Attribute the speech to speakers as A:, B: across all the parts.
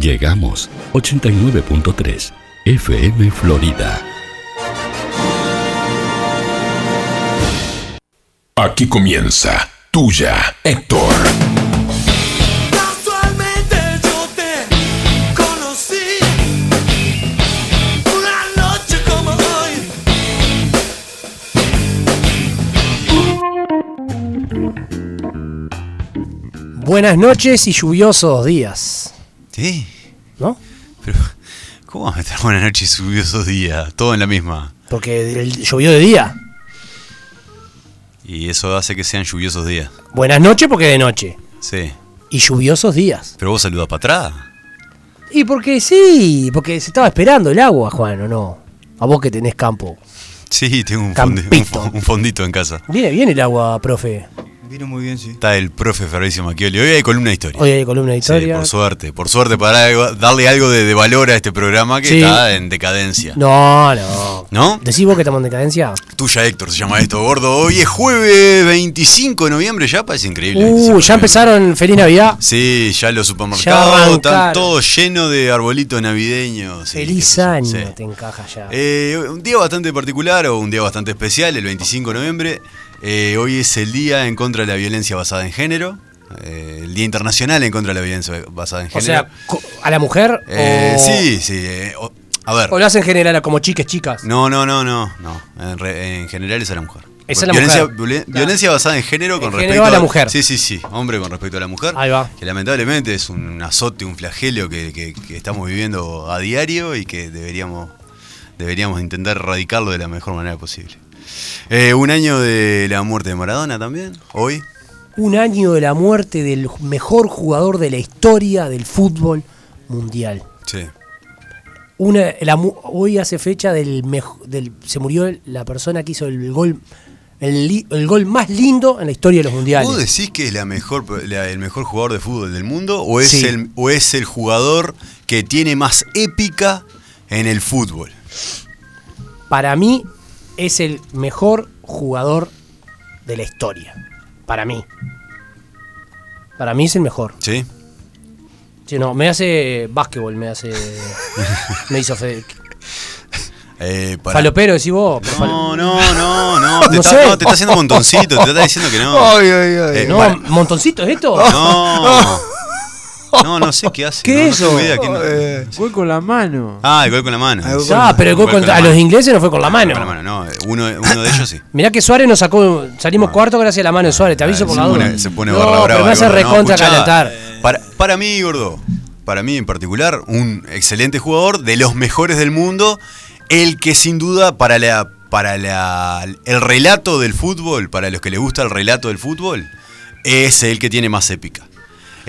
A: Llegamos 89.3 FM Florida.
B: Aquí comienza Tuya, Héctor.
C: Casualmente yo te conocí una noche como hoy.
D: Buenas noches y lluviosos días,
E: Sí,
D: ¿no?
E: pero ¿cómo vamos a meter buenas noches y lluviosos días? Todo en la misma.
D: Porque el- llovió de día.
E: Y eso hace que sean lluviosos días.
D: Buenas noches porque de noche.
E: Sí.
D: Y lluviosos días.
E: Pero vos saludas para atrás.
D: Y porque sí, porque se estaba esperando el agua, Juan, ¿o no? A vos que tenés campo.
E: Sí, tengo un, fondi- un fondito en casa.
D: Viene bien el agua, profe.
F: Vino muy bien, sí.
E: Está el profe Fabricio Macchioli. Hoy hay columna de historia.
D: Hoy hay columna de
E: Sí,
D: historia.
E: por suerte. Por suerte para darle algo de, de valor a este programa que
D: Sí.
E: está en decadencia.
D: No, no.
E: ¿No?
D: ¿Decís vos que estamos en decadencia?
E: Tuya, Héctor, se llama esto, gordo. Hoy es jueves 25 de noviembre, ya parece increíble. 25
D: Uh, ya
E: noviembre.
D: empezaron Feliz Navidad.
E: Sí, ya los
D: Ya
E: supermercados
D: arrancaron.
E: están todos llenos de arbolitos navideños. sí,
D: Feliz año,
E: sí.
D: te encaja ya.
E: Eh, un día bastante particular o un día bastante especial, el 25 de noviembre. Eh, hoy es el día en contra de la violencia basada en género. eh, el Día Internacional en contra de la violencia basada en
D: o
E: género.
D: sea, co- ¿a la mujer?
E: Eh,
D: o,
E: sí, sí. eh, o- a ver.
D: ¿O lo hacen general como chiques, chicas?
E: No, no, no, no. no. En, re- en general es a la mujer.
D: Es la
E: violencia,
D: mujer.
E: violen-
D: Claro.
E: violencia basada en género con respecto
D: a la mujer.
E: Sí, sí, sí. Hombre con respecto a la mujer.
D: Ahí va.
E: Que lamentablemente es un azote, un flagelo que, que- que estamos viviendo a diario y que deberíamos, deberíamos intentar erradicarlo de la mejor manera posible. Eh, un año de la muerte de Maradona también, hoy.
D: Un año de la muerte del mejor jugador de la historia del fútbol mundial.
E: Sí.
D: Una, la hoy hace fecha del, mejo- del se murió la persona que hizo el gol el, gol más lindo en la historia de los mundiales.
E: ¿Vos decís que es la mejor, la- el mejor jugador de fútbol del mundo o es,
D: Sí.
E: el, o es el jugador que tiene más épica en el fútbol?
D: Para mí es el mejor jugador de la historia. Para mí. Para mí es el mejor.
E: ¿Sí?
D: Sí, no, me hace básquetbol, me hace me hizo fe.
E: Eh, para-
D: Falopero decís vos, pero fal-
E: No, no, no, no. Te,
D: No
E: está,
D: sé.
E: no, te está haciendo montoncito, te está diciendo que no.
F: Ay, ay, ay.
E: Eh,
D: No,
E: para-
D: montoncito es esto.
E: no. No, no sé qué hace.
D: ¿Qué
E: no,
D: es
E: no
D: eso?
E: idea
F: Eh,
G: con la mano.
E: Ah, el gol con la mano.
F: Ah,
D: Ah, pero el gol
E: Gol con
D: a los ingleses no fue con la mano.
E: con la mano, no. Uno, uno de ellos sí.
D: Mirá que Suárez nos sacó, salimos cuarto gracias a la mano de Suárez, te aviso
E: Ah,
D: por la duda.
E: se pone
D: no,
E: barra brava
D: pero me hace recontra calentar.
E: Para, para mí, gordo, para mí en particular, un excelente jugador, de los mejores del mundo, el que sin duda para la para la, el relato del fútbol, para los que les gusta el relato del fútbol, es el que tiene más épica.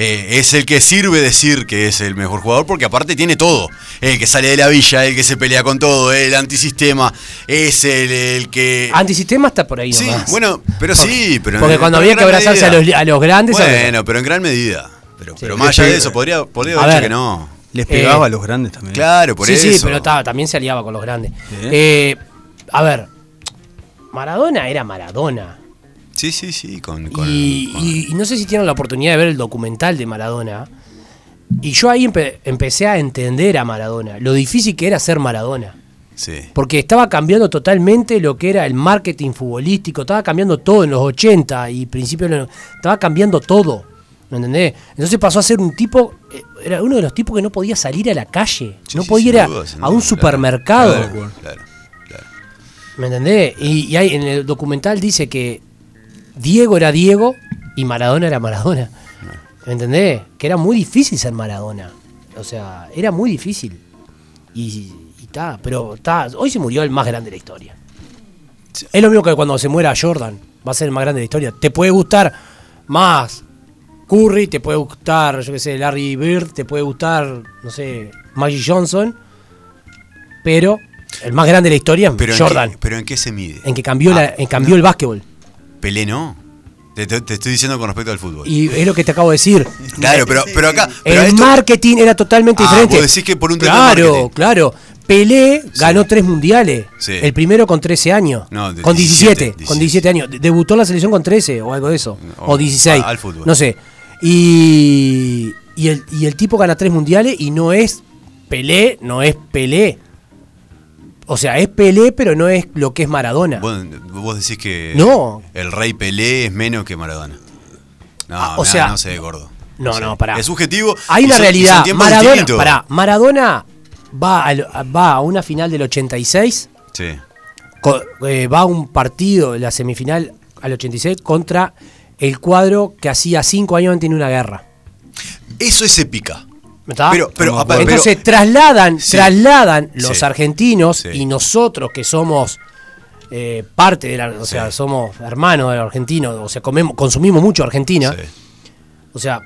E: Eh, es el que sirve decir que es el mejor jugador porque aparte tiene todo. El que sale de la villa, el que se pelea con todo, el antisistema, es el, el que...
D: Antisistema está por ahí
E: Sí,
D: nomás.
E: bueno, pero
D: Porque-
E: sí, pero
D: porque cuando
E: pero
D: había que abrazarse a los, a los grandes.
E: Bueno, pero en gran medida. Pero,
D: Sí.
E: pero más allá de eso, podría, podría
D: A
E: haber dicho que no.
F: Les pegaba
D: Eh,
F: a los grandes también.
E: Claro, por
D: sí,
E: eso.
D: sí, pero ta, también se aliaba con los grandes. Eh, a ver, Maradona era Maradona.
E: Sí, sí, sí, con... con-
D: Y,
E: con-
D: y- y no sé si tienen la oportunidad de ver el documental de Maradona. Y yo ahí empe- empecé a entender a Maradona, lo difícil que era ser Maradona.
E: sí.
D: Porque estaba cambiando totalmente lo que era el marketing futbolístico, estaba cambiando todo en los 80 y principios de los... Estaba cambiando todo, ¿me entendés? Entonces pasó a ser un tipo, eh, era uno de los tipos que no podía salir a la calle,
E: Sí,
D: no
E: sí,
D: podía ir a,
E: duda,
D: un
E: claro.
D: supermercado,
E: Claro, claro.
D: ¿me entendés? Y, y ahí en el documental dice que Diego era Diego y Maradona era Maradona, ¿me entendés? Que era muy difícil ser Maradona, o sea, era muy difícil. Y está, pero está, hoy se murió el más grande de la historia. Es lo mismo que cuando se muera Jordan, va a ser el más grande de la historia. Te puede gustar más Curry, te puede gustar, yo qué sé, Larry Bird, te puede gustar, no sé, Magic Johnson, pero el más grande de la historia
E: Pero
D: es
E: ¿en
D: Jordan,
E: qué, pero ¿en qué se mide?
D: en que cambió, la, en cambió el básquetbol.
E: Pelé no. Te, te- te estoy diciendo con respecto al fútbol.
D: Y es lo que te acabo de decir.
E: claro, pero, pero acá... Pero
D: el
E: esto-
D: marketing era totalmente
E: Ah,
D: diferente.
E: vos decís que por un
D: Claro, claro. Pelé ganó tres mundiales.
E: Sí.
D: El primero con 13 años.
E: No,
D: con 17,
E: 17,
D: Con 17 años. De- Debutó en la selección con 13 o algo de eso.
E: O-
D: O, 16.
E: a- al fútbol.
D: No sé. Y, y el, y el tipo gana tres mundiales y no es Pelé, no es Pelé. O sea, es Pelé, pero no es lo que es Maradona.
E: Vos, vos decís que
D: No.
E: el rey Pelé es menos que Maradona. No,
D: Ah, o sea-
E: no sé, gordo.
D: No, no, pará.
E: Es subjetivo.
D: Hay una
E: son-
D: realidad. Maradona, pará, Maradona va, a una final del 86,
E: Sí.
D: eh, va a un partido, la semifinal al 86, contra el cuadro que hacía cinco años antes una guerra.
E: Eso es épica. Pero, pero, apa-
D: Entonces
E: pero-
D: trasladan,
E: Sí.
D: trasladan los
E: Sí.
D: argentinos
E: Sí.
D: y nosotros que somos eh, parte de la, o sea, somos hermanos de los argentinos, o sea, comemos, consumimos mucho Argentina. O sea,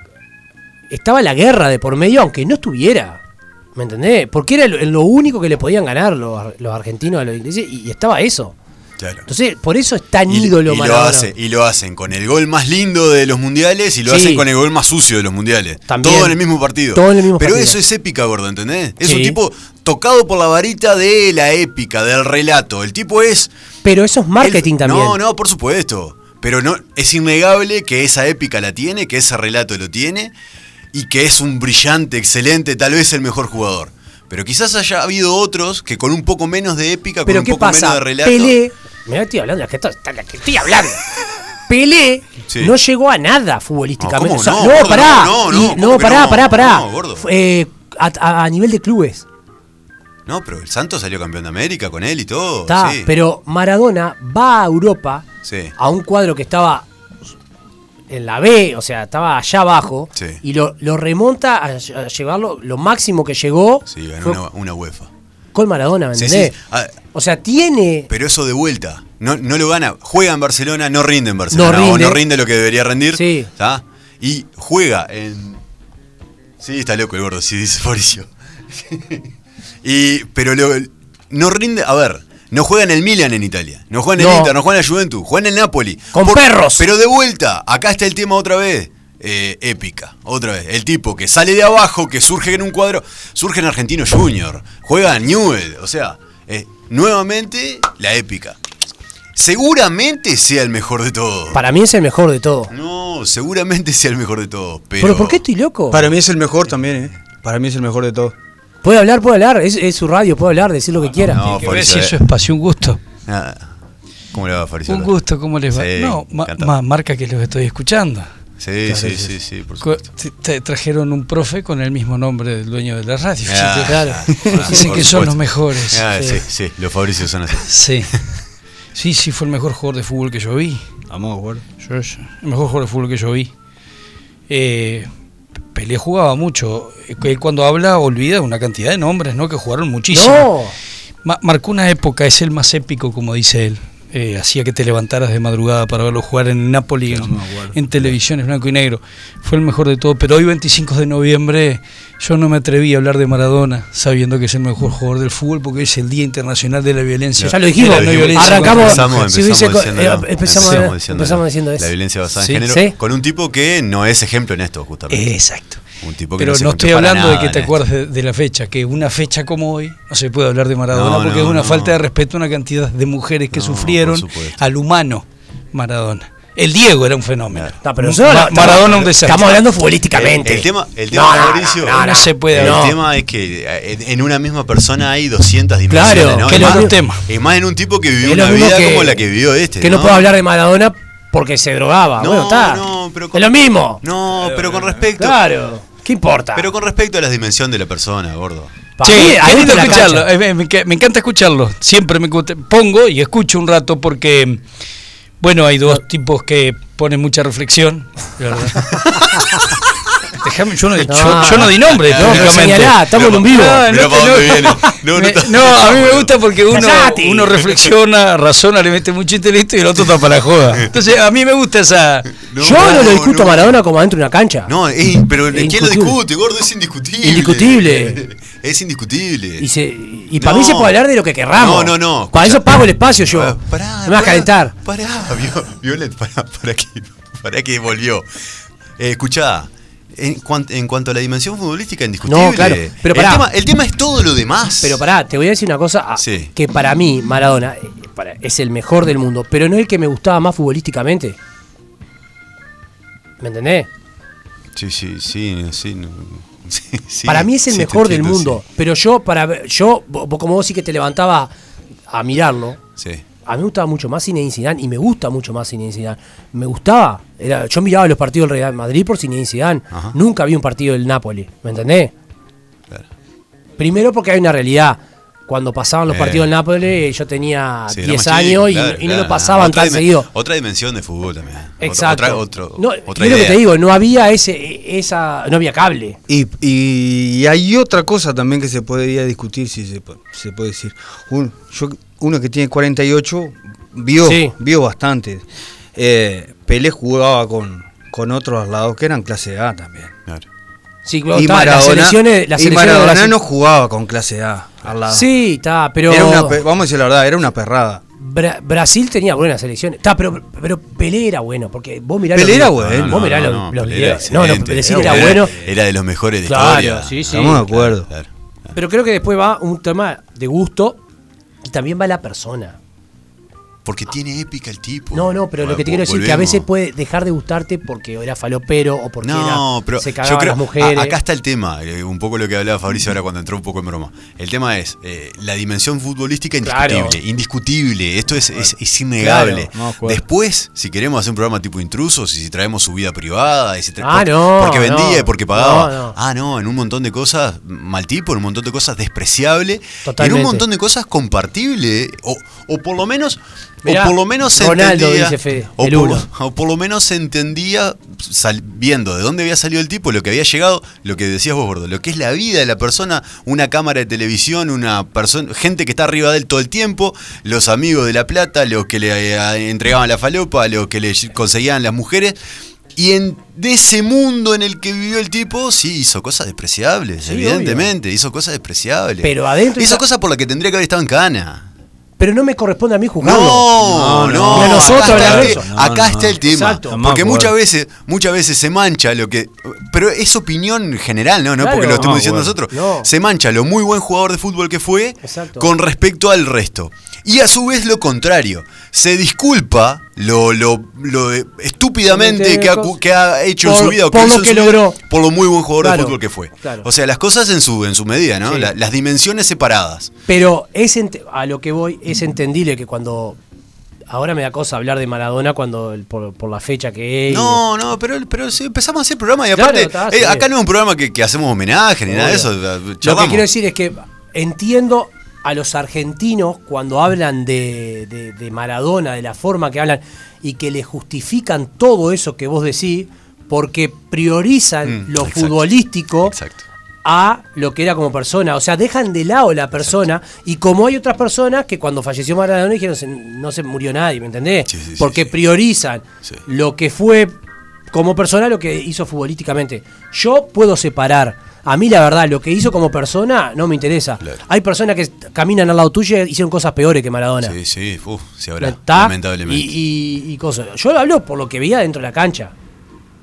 D: estaba la guerra de por medio, aunque no estuviera. ¿Me entendés? Porque era lo, lo único que le podían ganar los, los argentinos a los ingleses y, y estaba eso.
E: Claro.
D: Entonces, por eso es tan
E: Y,
D: ídolo
E: y lo hace, y lo hacen con el gol más lindo de los mundiales y lo
D: Sí.
E: hacen con el gol más sucio de los mundiales.
D: También.
E: Todo en el mismo partido.
D: Todo en el mismo
E: Pero
D: partido.
E: eso es épica, gordo, ¿entendés? Es
D: Sí.
E: un tipo tocado por la varita de la épica, del relato. El tipo es.
D: Pero eso es marketing
E: el-
D: también.
E: No, no, por supuesto. Pero no, es innegable que esa épica la tiene, que ese relato lo tiene y que es un brillante, excelente, tal vez el mejor jugador. Pero quizás haya habido otros que con un poco menos de épica, con
D: Pero
E: un
D: ¿qué
E: poco menos
D: pasa?
E: de relato.
D: Pelé, mirá, estoy hablando, que estoy hablando. Pelé
E: Sí.
D: no llegó a nada futbolísticamente.
E: No, ¿cómo
D: O sea,
E: no,
D: no,
E: gordo?
D: pará.
E: No, no,
D: Y-
E: ¿cómo
D: no,
E: que
D: pará, pará, pará. Eh, a, nivel de clubes.
E: No, pero el Santos salió campeón de América con él y todo.
D: Está,
E: sí.
D: pero Maradona va a Europa
E: Sí.
D: a un cuadro que estaba en la B, o sea, estaba allá abajo,
E: Sí.
D: y lo, lo remonta a, a llevarlo, lo máximo que llegó
E: Sí, ganó
D: fue
E: una, una UEFA.
D: Con Maradona, ¿me
E: Sí,
D: entendés?
E: sí. Ah,
D: O sea, tiene...
E: pero eso de vuelta. No, no lo gana. Juega en Barcelona, no rinde en Barcelona.
D: No rinde.
E: O no rinde lo que debería rendir.
D: Sí.
E: ¿tá? Y juega en. Sí, está loco el gordo, sí, dice Fabricio. y, pero lo- no rinde. A ver. No juega en el Milan en Italia, no juega en el
D: No.
E: Inter, no juega en la Juventus, juega en el Napoli.
D: Con perros.
E: Pero de vuelta, acá está el tema otra vez. Eh, épica, otra vez. El tipo que sale de abajo, que surge en un cuadro, surge en Argentino Junior, juega en Newell, o sea, eh, nuevamente la épica. Seguramente sea el mejor de todos.
D: Para mí es el mejor de todo.
E: No, seguramente sea el mejor de todos, pero...
D: ¿Pero por qué estoy loco?
F: Para mí es el mejor también, ¿eh? Para mí es el mejor de todos.
D: Puede hablar, puede hablar, es, es su radio, puede hablar, decir lo que quiera.
E: No,
G: Que ver
E: Fabricio,
G: si
E: eh.
G: es su espacio, un gusto.
E: Ah, ¿Cómo le va, Fabricio?
G: Un gusto, ¿cómo les va?
E: Sí,
G: no, ma- ma- marca que los estoy escuchando.
E: Sí, sí, sí, sí, por supuesto.
G: te- te trajeron un profe con el mismo nombre del dueño de la radio.
E: Ah,
D: claro.
E: ah,
G: Dicen que son los mejores.
E: Ah,
D: Sí.
E: sí, sí, los Fabricios son así.
G: Sí. Sí, sí, fue el mejor jugador de fútbol que yo vi.
F: Vamos.
G: Yo- yo- el mejor jugador de fútbol que yo vi. Eh, Pelé jugaba mucho. Él cuando habla olvida una cantidad de nombres, ¿no? Que jugaron muchísimo.
D: No,
G: Ma- marcó una época, es el más épico, como dice él. Eh, hacía que te levantaras de madrugada para verlo jugar en Napoli, en, en televisión, en blanco y negro. Fue el mejor de todo. Pero hoy, 25 de noviembre, yo no me atreví a hablar de Maradona, sabiendo que es el mejor jugador del fútbol, porque es el Día Internacional de la Violencia.
D: ya lo dijimos,
G: no violencia
D: arrancamos,
E: Empezamos,
D: si eh, empezamos,
E: empezamos diciéndolo.
D: empezamos diciendo eso.
E: La violencia basada
G: Sí.
E: en género.
D: Sí.
E: Con un tipo que no es ejemplo en esto, justamente.
G: Exacto.
E: Un tipo que
G: Pero
E: no,
G: estoy hablando de que te
E: en esto.
G: acuerdes de, de la fecha, que una fecha como hoy no se puede hablar de Maradona
E: No,
G: porque
E: no,
G: es una
E: no.
G: falta de respeto a una cantidad de mujeres que
E: No,
G: sufrieron al humano Maradona. El Diego era un fenómeno.
D: No, pero
G: Ma-
D: nosotros no-
G: Maradona
D: estamos-
G: un desastre.
D: Estamos hablando futbolísticamente.
E: El, el tema, el tema
D: No, no,
E: Mauricio,
D: no,
G: no se puede
E: El tema es que eh, en, en una misma persona hay 200 dimensiones.
D: Claro,
E: ¿no?
G: que
E: más-
G: es un tema.
E: Y más en un tipo que vivió una vida
D: que-
E: como la que vivió este.
D: Que no, puedo hablar de Maradona porque se drogaba.
E: No,
D: bueno, está.
E: no, pero
D: es lo mismo.
E: No, pero con respecto.
D: Claro. ¿Qué importa?
E: Pero con respecto a la dimensión de la persona, gordo.
D: Mí,
G: qué lindo escucharlo. Me, me enca- me encanta escucharlo. Siempre me pongo y escucho un rato porque, bueno, hay dos tipos que ponen mucha reflexión. Déjame, yo no, di-
D: No.
G: yo, yo no di nombre,
D: No,
G: lógicamente.
D: señalá, estamos en un vivo.
G: No, no,
E: para
G: no.
E: No, no
G: no, a mí me gusta porque uno, reflexiona, razona, le mete mucho intelecto y el otro está para la joda. Entonces, a mí me gusta esa.
D: Yo no, lo discuto a Maradona como adentro de una cancha.
E: No, es- pero
D: Es
E: ¿quién lo discute, gordo? Es indiscutible.
D: Indiscutible.
E: Es indiscutible.
D: Y, se, y para
E: No.
D: mí se puede hablar de lo que querramos.
E: No, no, no.
D: Para eso pago el espacio yo.
E: Pará,
D: no me vas a calentar.
E: Pará, Vio- Violet, pará, pará que, pará que volvió. Eh, escuchá, en, cuan- en cuanto a la dimensión futbolística, indiscutible.
D: No, claro, pero
E: el, tema, el tema es todo lo demás.
D: Pero pará, te voy a decir una cosa. ah,
E: Sí.
D: Que para mí, Maradona eh, es el mejor del mundo, pero no el que me gustaba más futbolísticamente. ¿Me entendés?
E: Sí, sí, sí, sí. no- sí, sí,
D: para mí es el mejor del mundo. Pero yo, para yo, como vos sí que te levantaba a mirarlo,
E: Sí.
D: A mí me gustaba mucho más Zinedine Zidane y me gusta mucho más Zinedine Zidane. Me gustaba. Era, yo miraba los partidos del Real Madrid por Zinedine Zidane.
E: Ajá.
D: Nunca vi un partido del Napoli. ¿Me entendés?
E: Claro.
D: Primero porque hay una realidad. Cuando pasaban los
E: Eh.
D: partidos del Napoli, yo tenía
E: Sí,
D: 10
E: éramos
D: años y,
E: claro,
D: y no
E: claro.
D: lo pasaban tan seguido.
E: Otra dimensión de fútbol también.
D: Exacto.
E: Otra, otro-
D: no,
E: otra
D: lo que te digo, no había ese, esa, no había cable.
F: Y, y hay otra cosa también que se podría discutir, si se, se puede decir. Un- yo, uno que tiene 48 vio,
D: Sí.
F: vio bastante. Eh, Pelé jugaba con, con otros al lado que eran clase A también.
E: Claro.
D: Sí,
F: y
D: está,
F: Maradona,
D: las selecciones, las
F: y Maradona no jugaba con clase A al lado.
D: Sí, está, pero
F: Era una vamos a decir la verdad, era una perrada.
D: Bra- Brasil tenía buenas selecciones. Está, pero, pero Pelé era bueno, porque vos mirá
F: Pelé
D: los
F: era
D: videos-
F: bueno.
D: Vos mirá
E: no,
D: los,
E: no,
D: los videos. No, no. Pelé sí
E: Era
D: era bueno.
E: Era de los mejores de
D: Claro,
E: historia.
D: sí, sí.
F: Estamos de acuerdo.
E: Claro.
D: Pero creo que después va un tema de gusto también va la persona.
E: Porque tiene épica el tipo.
D: No, no, pero lo que te quiero decir es que a veces puede dejar de gustarte porque era falopero o porque
E: No,
D: era-
E: pero
D: se
E: yo
D: cagaban
E: creo
D: las mujeres.
E: a- acá está el tema, eh, un poco lo que hablaba Fabricio ahora cuando entró un poco en broma. El tema es eh, la dimensión futbolística indiscutible,
D: Claro.
E: indiscutible. Esto es, es, es innegable.
F: Claro, no.
E: Después, si queremos hacer un programa tipo intrusos y si traemos su vida privada, y si tra-
D: Ah,
E: porque,
D: no,
E: porque vendía y porque pagaba. Ah, no, en un montón de cosas mal tipo, en un montón de cosas despreciable, y en
D: Totalmente.
E: un montón de cosas compartible o, o por lo menos
D: Mirá,
E: o por lo menos se
D: Ronaldo,
E: entendía
D: dice Fede,
E: o
D: el
E: por,
D: uno.
E: o por lo menos entendía sal- viendo de dónde había salido el tipo, lo que había llegado, lo que decías vos, Gordo, lo que es la vida de la persona, una cámara de televisión, una persona, gente que está arriba de él todo el tiempo, los amigos de la plata, los que le eh, entregaban la falopa, los que le conseguían las mujeres. Y en de ese mundo en el que vivió el tipo, sí, hizo cosas despreciables,
D: Sí,
E: evidentemente, hizo cosas despreciables.
D: Pero adentro
E: Hizo cosas por las que tendría que haber estado en cana.
D: Pero no me corresponde a mí juzgarlo.
E: No, no,
F: no,
D: nosotros
E: acá, está, el-
D: eso.
F: No,
E: acá
F: no.
E: está el tema.
D: Exacto.
F: Estamos
E: Porque muchas veces, muchas veces se mancha lo que. Pero es opinión general, ¿no? No
D: Claro.
E: porque lo estemos
F: No,
E: diciendo
F: bueno.
E: nosotros.
D: No.
E: Se mancha lo muy buen jugador de fútbol que fue
D: Exacto.
E: con respecto al resto. Y a su vez lo contrario. Se disculpa lo, lo, lo estúpidamente que ha, que ha hecho en su vida o que
D: por lo que
E: vida,
D: logró.
E: por lo muy buen jugador
D: Claro,
E: de fútbol que fue.
D: claro.
E: O sea, las cosas en su, en su medida, ¿no?
D: Sí.
E: La- las dimensiones separadas.
D: Pero es a lo que voy, es entendible que cuando. Ahora me da cosa hablar de Maradona cuando por, por la fecha que es.
E: No, no, pero, pero sí, empezamos a hacer programa y
D: Claro,
E: aparte,
D: está,
E: eh, acá no es un programa que, que hacemos homenaje ni nada de eso.
D: Lo que quiero decir es que entiendo a los argentinos cuando hablan de, de- de Maradona, de la forma que hablan, y que le justifican todo eso que vos decís, porque priorizan
E: Mm,
D: lo
E: exacto.
D: futbolístico
E: Exacto.
D: a lo que era como persona. O sea, dejan de lado la persona y como hay otras personas que cuando falleció Maradona dijeron "Se- no se murió nadie, ¿me entendés?
E: Sí, sí, sí,
D: Porque
E: sí.
D: priorizan lo que fue como persona, lo que hizo futbolísticamente. Yo puedo separar. A mí la verdad, lo que hizo como persona no me interesa.
E: Claro.
D: Hay personas que caminan al lado tuyo y hicieron cosas peores que Maradona.
E: Sí, sí, uf, sí habrá,
D: ¿Está?
E: lamentablemente.
D: Y, y- y cosas. Yo hablo por lo que veía dentro de la cancha.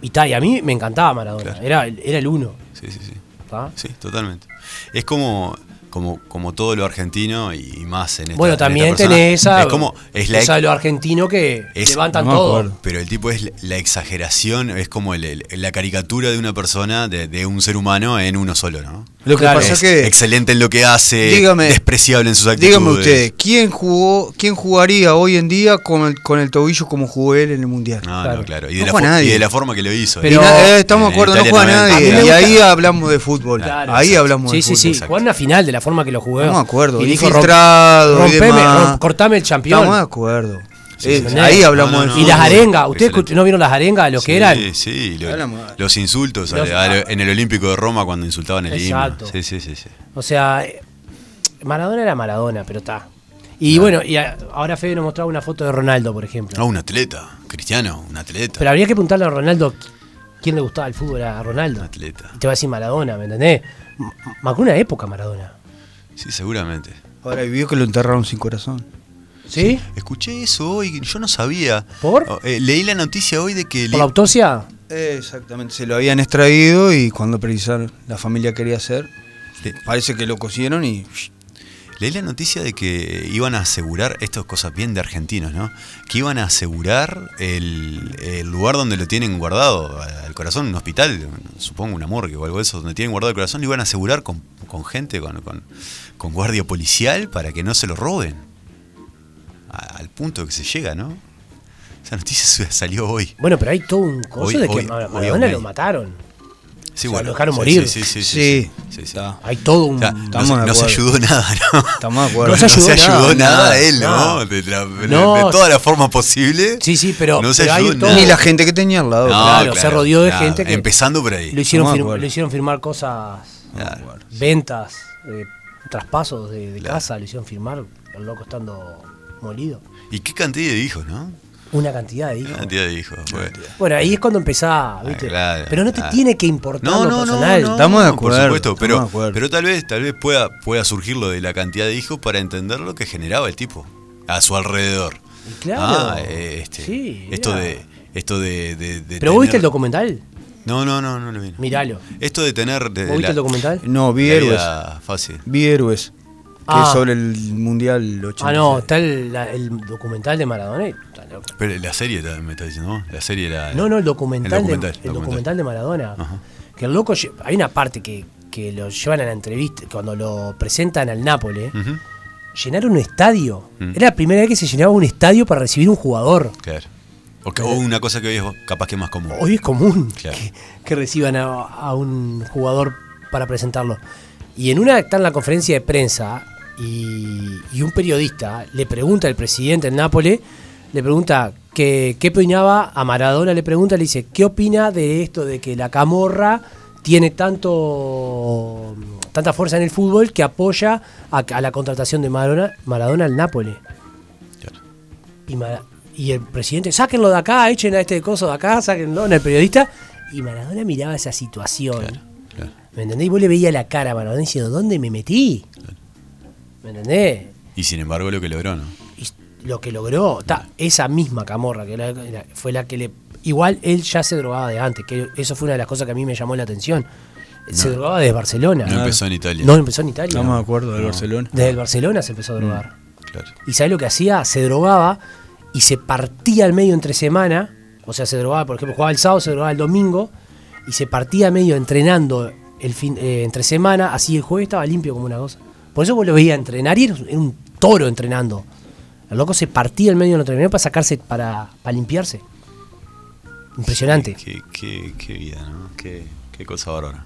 D: Y, ta, y a mí me encantaba Maradona.
E: Claro.
D: Era, era el uno.
E: Sí, sí, sí.
D: ¿tá?
E: Sí, totalmente. Es como, como, como todo lo argentino y más en esta
D: Bueno,
E: en esta
D: también tenés esa,
E: Es como, es la
D: esa de los argentinos que
E: es-
D: levantan
F: no
D: todo.
E: Pero el tipo es la exageración, es como el- el- la caricatura de una persona, de, de un ser humano en uno solo, ¿no?
F: Lo que
D: Claro.
F: pasa
E: es
F: que
E: excelente en lo que hace,
F: Dígame-
E: despreciable en sus actitudes.
F: Dígame usted, ¿quién jugó, quién jugaría hoy en día con el, con el tobillo como jugó él en el mundial?
E: No,
D: Claro.
E: no, claro. Y
F: No
E: de, la
F: juega
E: fo-
F: nadie.
E: y de la forma que lo hizo.
D: Pero-
F: Y eh, estamos de acuerdo, no juega nadie.
D: me
F: Y ahí hablamos de fútbol.
D: Claro,
F: ahí
D: exacto.
F: hablamos
D: Sí,
F: de
D: sí,
F: fútbol.
D: sí.
E: exacto.
D: Jugaron una final de la forma que lo jugué.
F: No me acuerdo,
D: Y dijo,
F: infiltrado
D: "Rom-
F: y
D: rompeme,
F: demás".
D: rom- cortame el campeón.
F: Estamos de acuerdo.
E: Sí,
F: Eh,
E: sí,
F: ahí
D: sí.
F: hablamos
E: No, no,
D: y las arengas, ¿ustedes no vieron las arengas? Lo que
E: Sí,
D: eran.
E: Sí, lo-
F: Hablamos.
E: los insultos
D: Los-
E: a- a- en el Olímpico de Roma cuando insultaban el himno.
D: Exacto.
E: Sí, sí, sí, sí.
D: O sea, eh, Maradona era Maradona, pero está. Y bueno, y a- ahora Fede nos mostraba una foto de Ronaldo, por ejemplo.
E: No, un atleta, Cristiano, un atleta.
D: Pero habría que preguntarle a Ronaldo quién le gustaba el fútbol a Ronaldo.
E: Un atleta.
D: Y te va a decir Maradona, ¿me entendés? Marcó una época Maradona.
E: Sí, seguramente.
F: Ahora vio que lo enterraron sin corazón.
D: ¿Sí?
E: Escuché eso hoy, yo no sabía.
D: ¿Por?
E: Oh, eh, leí la noticia hoy de que...
D: ¿Por la autopsia?
F: Eh, exactamente, se lo habían extraído y cuando precisaron, la familia quería hacer,
E: le-
F: parece que lo cosieron y
E: leí la noticia de que iban a asegurar, esto es cosas bien de argentinos, ¿no? Que iban a asegurar el, el lugar donde lo tienen guardado al corazón en un hospital, supongo una morgue o algo de eso, donde tienen guardado el corazón, lo iban a asegurar con, con gente, con, con, con guardia policial para que no se lo roben. A- al punto que se llega, ¿no? Esa noticia salió hoy.
D: Bueno, pero hay todo un coso
E: Hoy-
D: de que
E: hoy-
D: Mar-
E: hoy
D: Maradona
E: hoy.
D: lo mataron.
E: Sí,
D: O sea, lo dejaron
E: sí,
D: morir.
E: Sí, sí, sí. sí.
D: Hay todo un.
E: O sea,
F: Estamos
E: no, se- no se
F: acuerdo.
E: ayudó nada, ¿no?
F: Estamos de acuerdo.
D: No se ayudó
E: no se ayudó
D: nada,
E: nada, a él, ¿no?
D: nada.
E: De, la- de-
D: No.
E: de toda la forma posible.
D: Sí, sí, pero-
E: No se
D: pero
E: ayudó nada.
F: Ni la gente que tenía al lado.
E: No,
D: Claro, se rodeó de gente que-
E: Empezando por ahí.
D: Lo hicieron, lo hicieron firmar cosas,
E: Claro.
D: ventas, eh, traspasos de, de casa, lo hicieron firmar, el loco estando molido.
E: ¿Y qué cantidad de hijos, no?
D: Una cantidad de
E: ¿Qué
D: hijos.
E: cantidad de hijos? fue?
D: Bueno, ahí es cuando empezás, ¿viste?
E: claro,
D: Pero no te
E: claro.
D: tiene que importar
E: No,
D: lo
E: no, no,
D: personal.
E: no,
F: Estamos de
E: no,
F: acuerdo,
E: Por supuesto,
F: estamos
E: pero,
F: de acuerdo.
E: pero tal vez, tal vez pueda, pueda surgir lo de la cantidad de hijos para entender lo que generaba el tipo a su alrededor.
D: Y claro.
E: Ah, eh, este,
D: Sí,
E: esto de, esto de, de- de
D: ¿Pero vos viste el documental?
E: No, no, no, no lo vi. no.
D: Míralo.
E: Esto de tener de,
D: ¿Vos viste
E: la-
D: el documental?
F: No, vi héroes.
E: fácil.
F: Vi héroes. Que
D: Ah.
F: es sobre el Mundial 86.
D: Ah, no, está el, la- el documental de Maradona. y.
E: Pero la serie también me está diciendo, ¿no? La serie era.
D: No, no, el documental,
E: El documental,
D: de, el
E: documental.
D: documental de Maradona.
E: Ajá.
D: Que el loco, hay una parte que, que lo llevan a la entrevista, cuando lo presentan al Nápoles,
E: Ujú,
D: llenaron un estadio.
E: Mm.
D: Era la primera vez que se llenaba un estadio para recibir un jugador.
E: Claro. O, que- o una cosa que hoy es capaz que es más común.
D: Hoy es común
E: Claro.
D: que, que reciban a, a un jugador para presentarlo. Y en una está en la conferencia de prensa y, y un periodista le pregunta al presidente del Nápoles, le pregunta que, qué opinaba a Maradona, le pregunta, le dice, ¿qué opina de esto de que la camorra tiene tanto tanta fuerza en el fútbol que apoya a, a la contratación de Maradona, Maradona al Nápoles?
E: Claro.
D: Y, el presidente, sáquenlo de acá, echen a este coso de acá, sáquenlo, en el periodista. Y Maradona miraba esa situación.
E: Claro.
D: ¿Me entendés? Y vos le veías la cara a Maradona diciendo, ¿dónde me metí? ¿Me entendés?
E: Y sin embargo lo que logró, ¿no?
D: Y lo que logró, ta, esa misma camorra, que era- era- fue la que le... Igual él ya se drogaba de antes, que eso fue una de las cosas que a mí me llamó la atención. Se drogaba desde Barcelona.
E: No empezó en Italia.
D: No empezó en Italia.
F: Estamos de acuerdo del
E: No.
F: Barcelona.
D: Desde el Barcelona se empezó a drogar.
E: Claro.
D: ¿Y sabes lo que hacía? Se drogaba y se partía al medio entre semana. O sea, se drogaba, por ejemplo, jugaba el sábado, se drogaba el domingo. Y se partía medio entrenando el fin, eh, entre semana. Así el jueves estaba limpio como una cosa. Por eso vos lo veías entrenar y era un- toro entrenando. El loco se partía al medio del entrenamiento para sacarse, para, limpiarse. Impresionante.
E: Qué, vida, ¿no? Qué, qué cosa bárbara.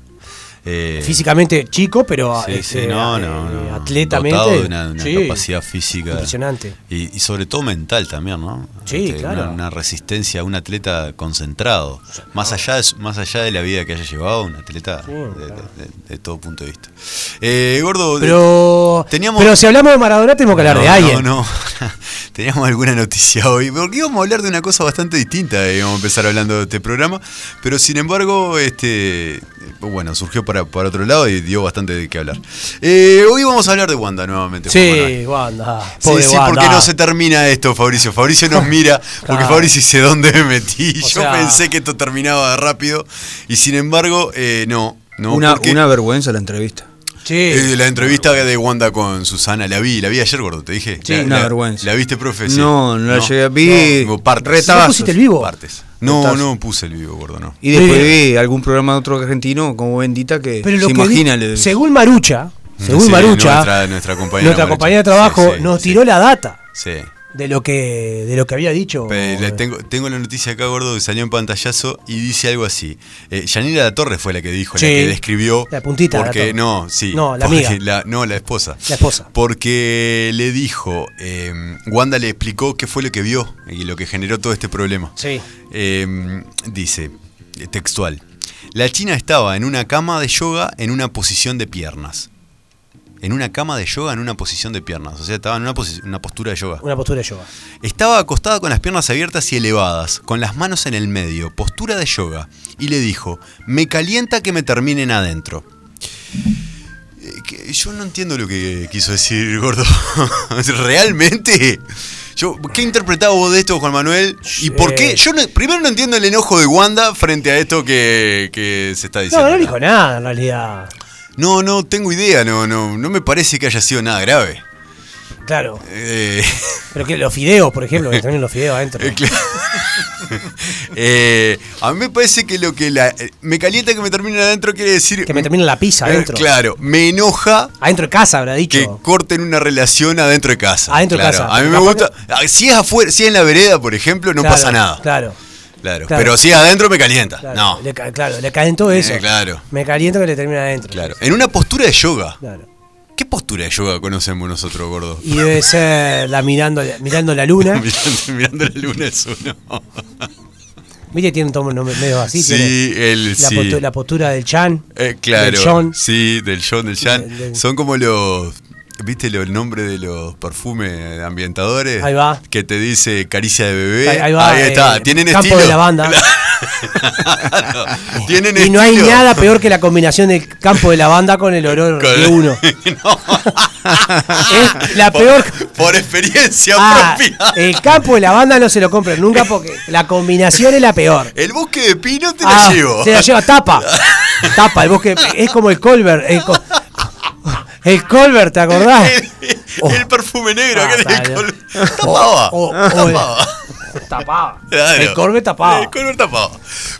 E: Eh,
D: Físicamente chico, pero
E: Sí, sí,
D: este,
E: no,
D: eh,
E: no, no.
D: atletamente.
E: Dotado de una, una
D: sí,
E: capacidad física.
D: Impresionante.
E: Y, y sobre todo mental también, ¿no?
D: Sí,
E: Este,
D: claro.
E: Una, una resistencia, un atleta concentrado. Más allá, de, más allá de la vida que haya llevado, un atleta de,
D: claro.
E: de- de- de todo punto de vista. Eh, Gordo,
D: Pero,
E: Teníamos-
D: pero si hablamos de Maradona, tenemos que hablar de alguien.
E: No, no. Teníamos alguna noticia hoy. Porque íbamos a hablar de una cosa bastante distinta. eh, Íbamos a empezar hablando de este programa. Pero sin embargo, este. Bueno, surgió para, para otro lado y dio bastante de qué hablar. Eh, hoy vamos a hablar de Wanda nuevamente.
D: Sí, Wanda.
E: Sí,
D: Pobre
E: sí,
D: Wanda.
E: porque no se termina esto, Fabricio. Fabricio nos mira, porque
D: Claro.
E: Fabricio dice dónde me metí.
D: O
E: Yo
D: sea-
E: pensé que esto terminaba rápido. Y sin embargo, eh, no. no
F: una,
E: porque,
F: una vergüenza la entrevista.
D: Sí.
E: eh, la entrevista de Wanda con Susana, la vi, la vi ayer, gordo, te dije.
F: Sí,
E: La-
F: una
E: la-
F: vergüenza.
E: ¿La viste, profe? Sí.
F: No, no la llegué a- vi
E: No, partes.
D: ¿No pusiste el vivo?
E: Partes. No, no puse el vivo, gordo, no.
F: Y después
D: Sí.
F: vi algún programa de otro argentino como Bendita que
D: Pero lo
F: se
D: que
F: imagina.
D: según Marucha, según
E: Sí,
D: Marucha,
E: nuestra- nuestra compañera
D: nuestra
E: Marucha.
D: compañera de trabajo
E: Sí, sí,
D: nos
E: sí.
D: tiró la data
E: Sí.
D: De lo que de lo que había dicho.
E: Pe- la tengo, tengo la noticia acá, gordo, que salió en pantallazo y dice algo así. Eh, Yanira La Torre fue la que dijo,
D: Sí.
E: la que describió.
D: La puntita,
E: Porque, no, sí.
D: No, la amiga.
E: la- no, la esposa.
D: La esposa.
E: Porque le dijo, eh, Wanda le explicó qué fue lo que vio y lo que generó todo este problema.
D: Sí.
E: Eh, dice, eh, textual, la china estaba en una cama de yoga en una posición de piernas. En una cama de yoga en una posición de piernas. O sea, estaba en una, postura de yoga.
D: Una postura de yoga.
E: Estaba acostada con las piernas abiertas y elevadas, con las manos en el medio, postura de yoga, y le dijo, me calienta que me terminen adentro. Eh, yo no entiendo lo que quiso decir, gordo. ¿Realmente? Yo, ¿Qué interpretaba vos de esto, Juan Manuel? ¿Y por qué?
D: Eh.
E: Yo no- primero no entiendo el enojo de Wanda frente a esto que, que se está
D: No,
E: diciendo.
D: no dijo nada en realidad.
E: No, no tengo idea, no, no, no me parece que haya sido nada grave.
D: Claro.
E: Eh,
D: Pero que los fideos, por ejemplo, que terminan los fideos adentro.
E: eh, cla- Eh, a mí me parece que lo que la, eh, me calienta que me termine adentro quiere decir.
D: Que me termina la pizza
E: Eh,
D: adentro.
E: Claro, me enoja
D: Adentro de casa, habrá
E: que
D: dicho.
E: corten una relación adentro de casa.
D: Adentro de
E: Claro,
D: casa.
E: A mí me gusta. ah, Si es afuera, si es en la vereda, por ejemplo, no
D: Claro,
E: pasa nada.
D: Claro.
E: Claro.
D: claro.
E: Pero si adentro, me calienta.
D: claro.
E: No.
D: Le, claro, le calentó eso.
E: Eh, claro.
D: Me caliento que le termina adentro.
E: Claro. En una postura de yoga.
D: Claro.
E: ¿Qué postura de yoga conocemos nosotros, gordo?
D: Y debe ser la mirando, mirando la luna.
E: mirando, mirando la luna es uno.
D: Viste, tiene un tono medio así.
E: Sí, el
D: la,
E: sí.
D: postu- la postura del Chan.
E: Eh, claro.
D: Del John.
E: Sí, del John, del
D: del-
E: Son como los. ¿Viste lo- el nombre de los perfumes ambientadores?
D: Ahí va.
E: Que te dice caricia de bebé.
D: Ahí- ahí va,
E: está.
D: eh,
E: Tienen
D: campo
E: estilo.
D: de lavanda.
E: Claro. Tienen
D: Y no hay nada peor que la combinación del campo de lavanda con el olor
E: Con-
D: de uno.
E: No.
D: Es la
E: Por-
D: peor.
E: Por, experiencia
D: Ah,
E: propia.
D: el campo de lavanda no se lo compren nunca porque la combinación es la peor.
E: El bosque de pino te
D: Ah,
E: la llevo.
D: Se la lleva, tapa. Tapa, el bosque. Es como el Colbert. El, el Colbert, ¿te acordás?
E: El,
D: Oh.
E: el perfume negro
D: Ah,
E: que
D: está
E: el
D: bien.
E: col- tapaba.
D: O- o- o el-
E: tapaba.
D: Tapaba.
E: Claro.
D: El Colbert tapaba.
E: El Colbert tapaba.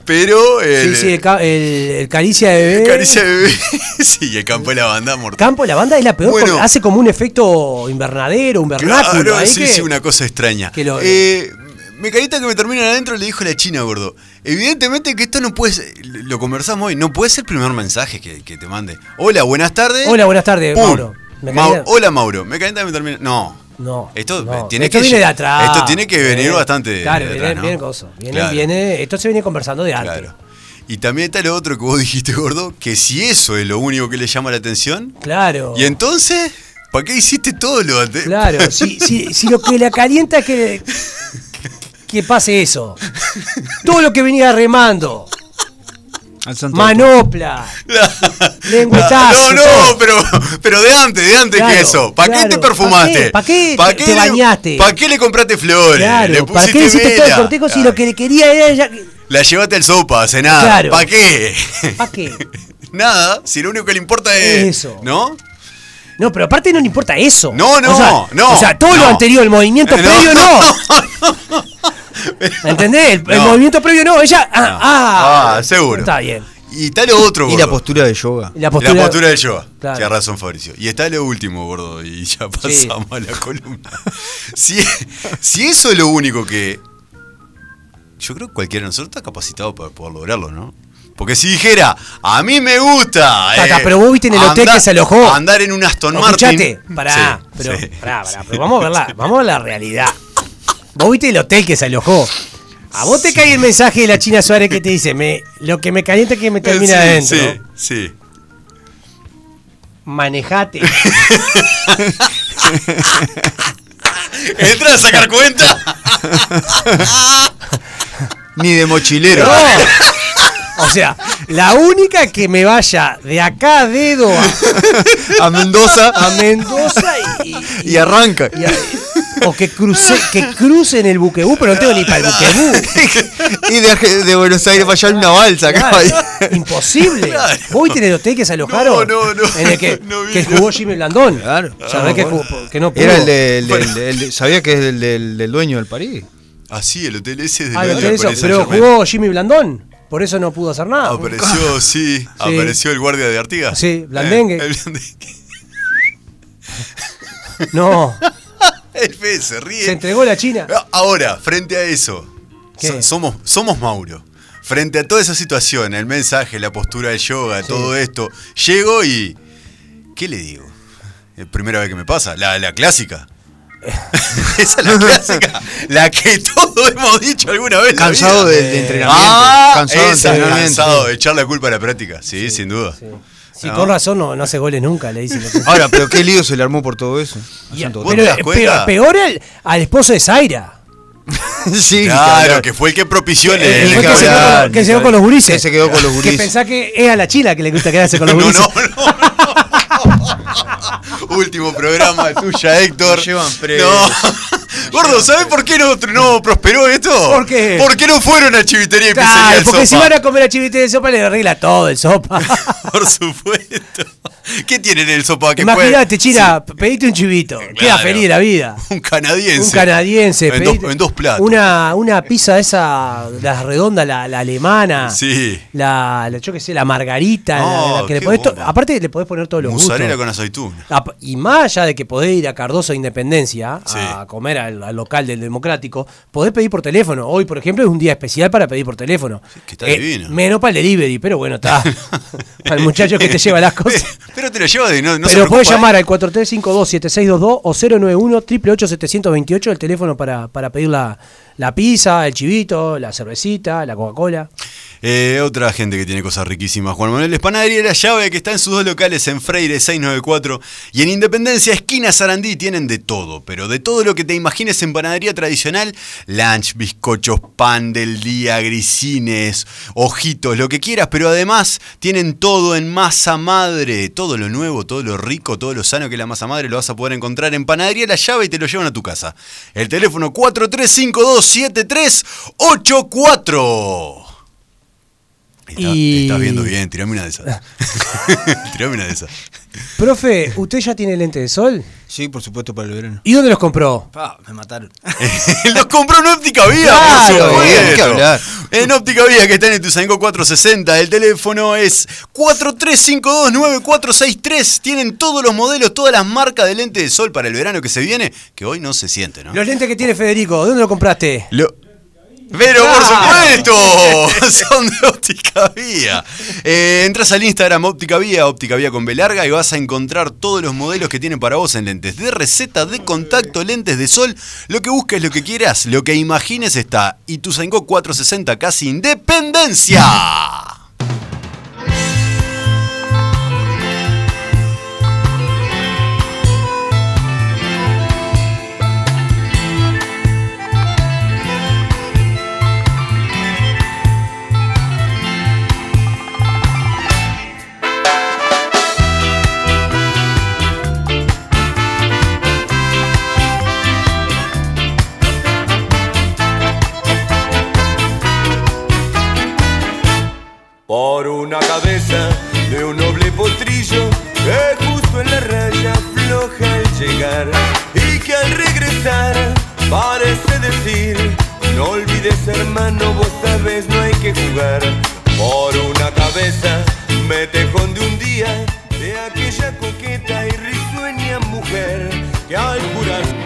E: Pero el,
D: Sí, sí, el, el- el caricia de bebé.
E: caricia de bebé. sí, el campo de la banda mortal.
D: Campo de lavanda es la peor
E: Bueno.
D: porque hace como un efecto invernadero, un vernáculo.
E: Claro,
D: ahí
E: sí,
D: que-
E: sí, una cosa extraña.
D: que lo-
E: Eh, me calienta que me terminan adentro, le dijo la China, gordo. Evidentemente que esto no puede ser, lo conversamos hoy, no puede ser el primer mensaje que, que te mande. Hola, buenas tardes.
D: Hola, buenas tardes,
E: Pum.
D: Mauro. Me
E: Mau- hola, Mauro. Me calienta me termina. No.
D: No.
E: Esto
D: no.
E: tiene
D: esto
E: que
D: viene de atrás.
E: esto tiene que venir bastante
D: Claro,
E: de
D: viene,
E: atrás, ¿no?
D: viene
E: Claro.
D: viene, esto se viene conversando de antes.
E: Claro. Y también está lo otro que vos dijiste, gordo, que si eso es lo único que le llama la atención,
D: Claro.
E: y entonces, ¿para qué hiciste todo lo antes?
D: Claro, si, si, si lo que le calienta es que, que pase eso. Todo lo que venía remando. Manopla. Lengüetazo,
E: No, no, pero, pero de antes, de antes
D: Claro,
E: que eso. ¿Para qué te perfumaste?
D: ¿Pa' qué? ¿Pa' qué te bañaste?
E: ¿Para qué le compraste flores? le
D: ¿para qué le hiciste todo el
E: vela?
D: cortejo si lo que le quería era ella?
E: La llevaste al sopa, nada.
D: Claro.
E: ¿Para qué?
D: ¿Para qué?
E: nada, si lo único que le importa es.
D: Eso.
E: ¿No?
D: No, pero aparte no le importa eso.
E: No, no,
D: o sea,
E: no,
D: O sea, todo lo anterior, el movimiento
E: No,
D: previo no. ¿Entendés? El, movimiento previo no. Ella. Ah, ah,
E: Ah, seguro.
D: Está bien.
E: Y está lo otro,
F: Y
E: gordo.
F: la postura de yoga.
D: Y la postura,
E: La postura del yoga.
D: Claro.
E: Tienes razón, Fabricio. Y está lo último, gordo. Y ya
D: Sí.
E: pasamos a la columna. Si, si eso es lo único que. Yo creo que cualquiera de nosotros está capacitado para poder lograrlo, ¿no? Porque si dijera, a mí me gusta.
D: Ta, ta, pero vos viste en el hotel que se alojó.
E: Andar en un Aston
D: Escuchate,
E: Martin.
D: pará,
E: Sí,
D: pero,
E: sí.
D: pará, pará, pero vamos a ver la, vamos a ver la realidad. Vos viste el hotel que se alojó. A vos te cae el mensaje de la China Suárez que te dice, me, lo que me calienta es que me termina
E: Sí,
D: adentro.
E: Sí, sí.
D: Manejate.
E: Entra a sacar cuenta.
F: Ni de mochilero.
D: No. O sea, la única que me vaya de acá a dedo a,
F: A Mendoza.
D: a Mendoza y, y-
F: Y arranca.
D: y a- o que cruce, que cruce en el buquebú, pero no tengo ni para el buquebú.
F: y de, de Buenos Aires para allá en una balsa.
D: Claro,
F: acá.
D: imposible.
E: Claro.
D: ¿Vos viste en el hotel que se alojaron?
E: No, no, no.
D: En el que,
E: No
D: jugó Jimmy Blandón.
F: Claro.
D: ¿Sabés
F: Ah,
D: que,
F: bueno.
D: jugó- que no pudo?
F: Era el, de- el de- el de- el de- ¿Sabía que es el del, del dueño del París?
E: Ah, sí, el hotel ese es de
D: Ah,
E: dueño del
D: eso,
E: Paris
D: pero jugó Jimmy Blandón. Por eso no pudo hacer nada.
E: Apareció, sí, apareció el guardia de Artigas.
D: Sí, Blandengue.
E: Eh, el Blandengue.
D: No,
E: El Fede se ríe.
D: se entregó la China.
E: Ahora, frente a eso,
D: ¿Qué?
E: so- somos, somos Mauro. Frente a toda esa situación, el mensaje, la postura del yoga, todo esto, llego y. ¿Qué le digo? Es primera vez que me pasa, la, la clásica. esa es la clásica. La que todos hemos dicho alguna vez.
F: Cansado de, de entrenamiento.
E: Ah,
F: cansado de entrenamiento.
E: cansado de echar la culpa a la práctica. Sí, sin duda.
D: Sí,
E: No.
D: con razón no, no hace goles nunca, le dicen.
F: Ahora, pero qué lío se le armó por todo eso.
D: Y-
F: Asunto
E: ¿Vos
D: pero
E: cuenta?
D: peor, al, al esposo de Zaira.
F: sí,
E: Claro, que fue el que propició el,
D: Eh,
E: el
D: que
F: que
D: se, quedó que se quedó con los gurises.
F: Que se quedó con los
D: Que pensá que es a la chila que le gusta quedarse con los
E: No,
D: gurises.
E: no, no. Último programa tuya, Héctor.
F: Llevan preso.
E: No. Gordo, ¿sabes por qué no, no prosperó esto?
D: ¿Por qué?
E: Porque no fueron a Chivitería y Pizzería
D: Claro,
E: del
D: porque si van a comer a chivite de sopa le arregla todo el sopa.
E: Por supuesto. ¿Qué tienen el sopa que
D: Imagínate, Chira, pedite un chivito. Queda
E: Claro.
D: feliz la vida.
E: Un canadiense.
D: Un canadiense.
E: En dos, en dos platos.
D: Una, una pizza esa, la redonda, la, la alemana.
E: Sí.
D: La, la- yo qué sé, la margarita. la-
E: Oh,
D: la que le
E: qué
D: podés to- aparte le podés poner todos los
E: Mozzarella
D: gustos.
E: con aceituna.
D: Y más allá de que podés ir a Cardoso de Independencia
E: Sí.
D: a comer al, al local del Democrático, podés pedir por teléfono. Hoy, por ejemplo, es un día especial para pedir por teléfono. Eh,
E: que está divino.
D: Menos para el delivery, pero bueno, está. para el muchacho que te lleva las cosas.
E: Pero te lo lleva de no, no se
D: Pero puedes
E: preocupa,
D: llamar
E: ¿eh?
D: al 4352-7622 o 091-888-728 el teléfono para, para pedir la, la pizza, el chivito, la cervecita, la Coca-Cola.
E: Eh, otra gente que tiene cosas riquísimas. Juan Manuel es Panadería La Llave, que está en sus dos locales en Freire 694 y en Independencia, esquina Sarandí. Tienen de todo, pero de todo lo que te imagines en panadería tradicional: lunch, bizcochos, pan del día, grisines, ojitos, lo que quieras. Pero además tienen todo en masa madre. Todo lo nuevo, todo lo rico, todo lo sano que es la masa madre lo vas a poder encontrar en Panadería La Llave y te lo llevan a tu casa. El teléfono 43527384. Está-
D: Y-
E: Estás viendo bien, tirame una de esas. tirame una de esas.
D: Profe, ¿usted ya tiene lente de sol?
F: Sí, por supuesto, para el verano.
D: ¿Y dónde los compró?
F: Pa, me mataron.
E: Los compró en Óptica Vía,
D: Claro,
E: por supuesto.
F: hay que hablar.
E: En Óptica Vía, que está en Ituzaingó 460. El teléfono es 43529463. Tienen todos los modelos, todas las marcas de lente de sol para el verano que se viene, que hoy no se siente, ¿no?
D: Los lentes que tiene Federico, ¿de dónde lo compraste?
E: Lo- Pero por supuesto, son de Óptica Vía. Eh, entras al Instagram Óptica Vía, Óptica Vía con B larga y vas a encontrar todos los modelos que tienen para vos en lentes de receta, de contacto, lentes de sol. Lo que busques, lo que quieras, lo que imagines está. Y tu 460 casi independencia.
C: Por una cabeza de un noble potrillo que justo en la raya floja al llegar y que al regresar parece decir no olvides hermano vos sabes no hay que jugar por una cabeza me tejón de un día de aquella coqueta y risueña mujer que al jurar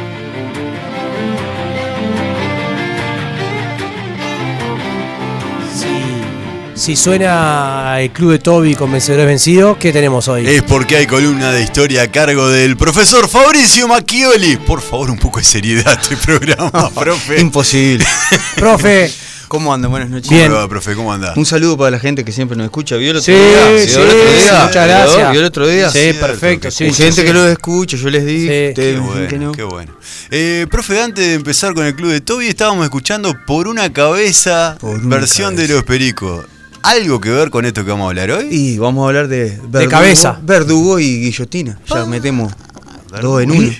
D: Si suena el club de Toby con vencedores vencidos, ¿qué tenemos hoy?
E: Es porque hay columna de historia a cargo del profesor Fabricio Macchioli. Por favor, un poco de seriedad a este programa, profe.
F: Imposible.
D: Profe,
F: ¿Cómo andan? Buenas noches.
E: ¿Cómo
D: Bien.
E: va, profe? ¿Cómo anda?
F: Un saludo para la gente que siempre nos escucha. ¿Vio el otro
D: Sí,
F: día?
D: sí,
F: ¿Vio el otro día?
D: muchas gracias.
F: ¿Vio el otro día?
D: Sí,
E: Cierto,
D: perfecto, sí.
F: Hay gente
D: sí.
F: que lo escucha, yo les dije.
E: Qué bueno,
F: que no.
E: qué bueno. Eh, profe, antes de empezar con el club de Toby, estábamos escuchando por una cabeza
F: Por una
E: versión
F: cabeza.
E: de los pericos. ¿Algo que ver con esto que vamos a hablar hoy?
F: Y vamos a hablar de verdugo,
D: cabeza.
F: verdugo y guillotina. Ya metemos dos en uno.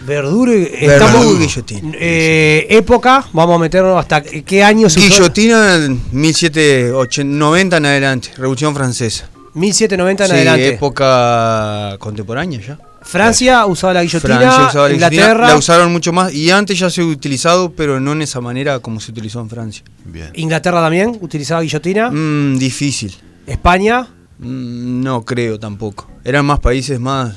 D: Verduro y
F: Verdugo
D: estamos.
F: y guillotina.
D: eh, época, vamos a meternos hasta qué año se?
F: Guillotina en 1790 en adelante, Revolución Francesa.
D: 1790 en
F: Sí,
D: adelante.
F: época contemporánea ya.
D: Francia usaba la guillotina,
F: Francia usaba la guillotina,
D: Inglaterra,
F: la usaron mucho más y antes ya se ha utilizado, pero no en esa manera como se utilizó en Francia.
E: Bien.
D: Inglaterra también utilizaba guillotina,
F: Mm, difícil.
D: España,
F: Mm, no creo tampoco. Eran más países más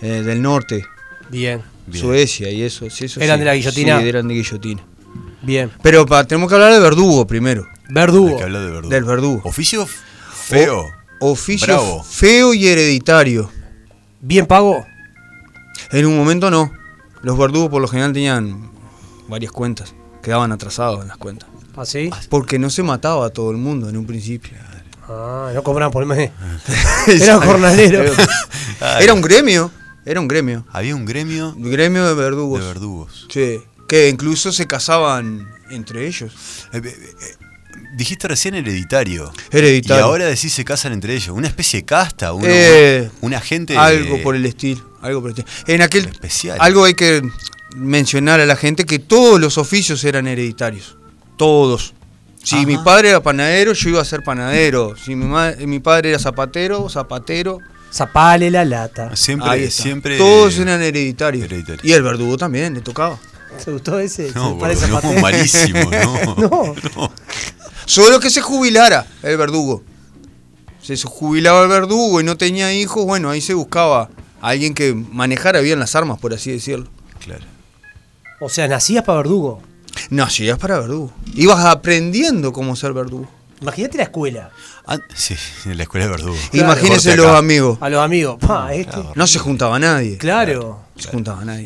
F: eh, del norte,
D: bien,
E: Bien.
F: Suecia y eso. sí, eso
D: ¿Eran
F: sí.
D: de la guillotina?
F: Sí, eran de guillotina.
D: bien.
F: Pero pa- tenemos que hablar de verdugo primero.
D: Verdugo.
E: Hay que hablar de verdugo.
F: Del verdugo.
E: Oficio feo.
F: Oficio
E: Bravo.
F: feo y hereditario.
D: Bien pago.
F: En un momento no. Los verdugos por lo general tenían varias cuentas. Quedaban atrasados en las cuentas.
D: ¿Así?
F: Porque no se mataba a todo el mundo en un principio.
D: Ah, no cobraban por el mes. Era un jornalero.
F: Era un gremio. Era un gremio.
E: Había un gremio
F: Un gremio de verdugos.
E: de verdugos.
F: Sí. Que incluso se casaban entre ellos.
E: Eh, eh, eh, dijiste recién hereditario.
F: Hereditario.
E: Y ahora decís se casan entre ellos. Una especie de casta, uno-
F: Eh,
E: una gente.
F: Algo por el estilo. Algo por. En aquel.
E: Especial.
F: Algo hay que mencionar a la gente que todos los oficios eran hereditarios. Todos. Si
E: Ajá.
F: mi padre era panadero, yo iba a ser panadero. Si mi, ma- mi padre era zapatero, zapatero.
D: Zapale la lata.
F: Ahí
E: Siempre,
F: está.
E: siempre.
F: Todos eran hereditarios.
E: Hereditario.
F: Y el verdugo también le tocaba.
D: ¿Te gustó ese?
E: No,
D: ¿Se parece
E: no, malísimo, no.
D: No.
E: no.
F: Solo que se jubilara el verdugo. Se jubilaba el verdugo y no tenía hijos, bueno, ahí se buscaba alguien que manejara bien las armas, por así decirlo.
E: Claro.
D: O sea, nacías para verdugo.
F: Ibas para verdugo. Ibas aprendiendo cómo ser verdugo.
D: Imagínate la escuela.
E: Ah, sí, en la escuela de verdugo.
F: Imagínense
E: Corte
F: los amigos.
D: A los amigos. Pa, este.
F: No se juntaba nadie.
D: Claro.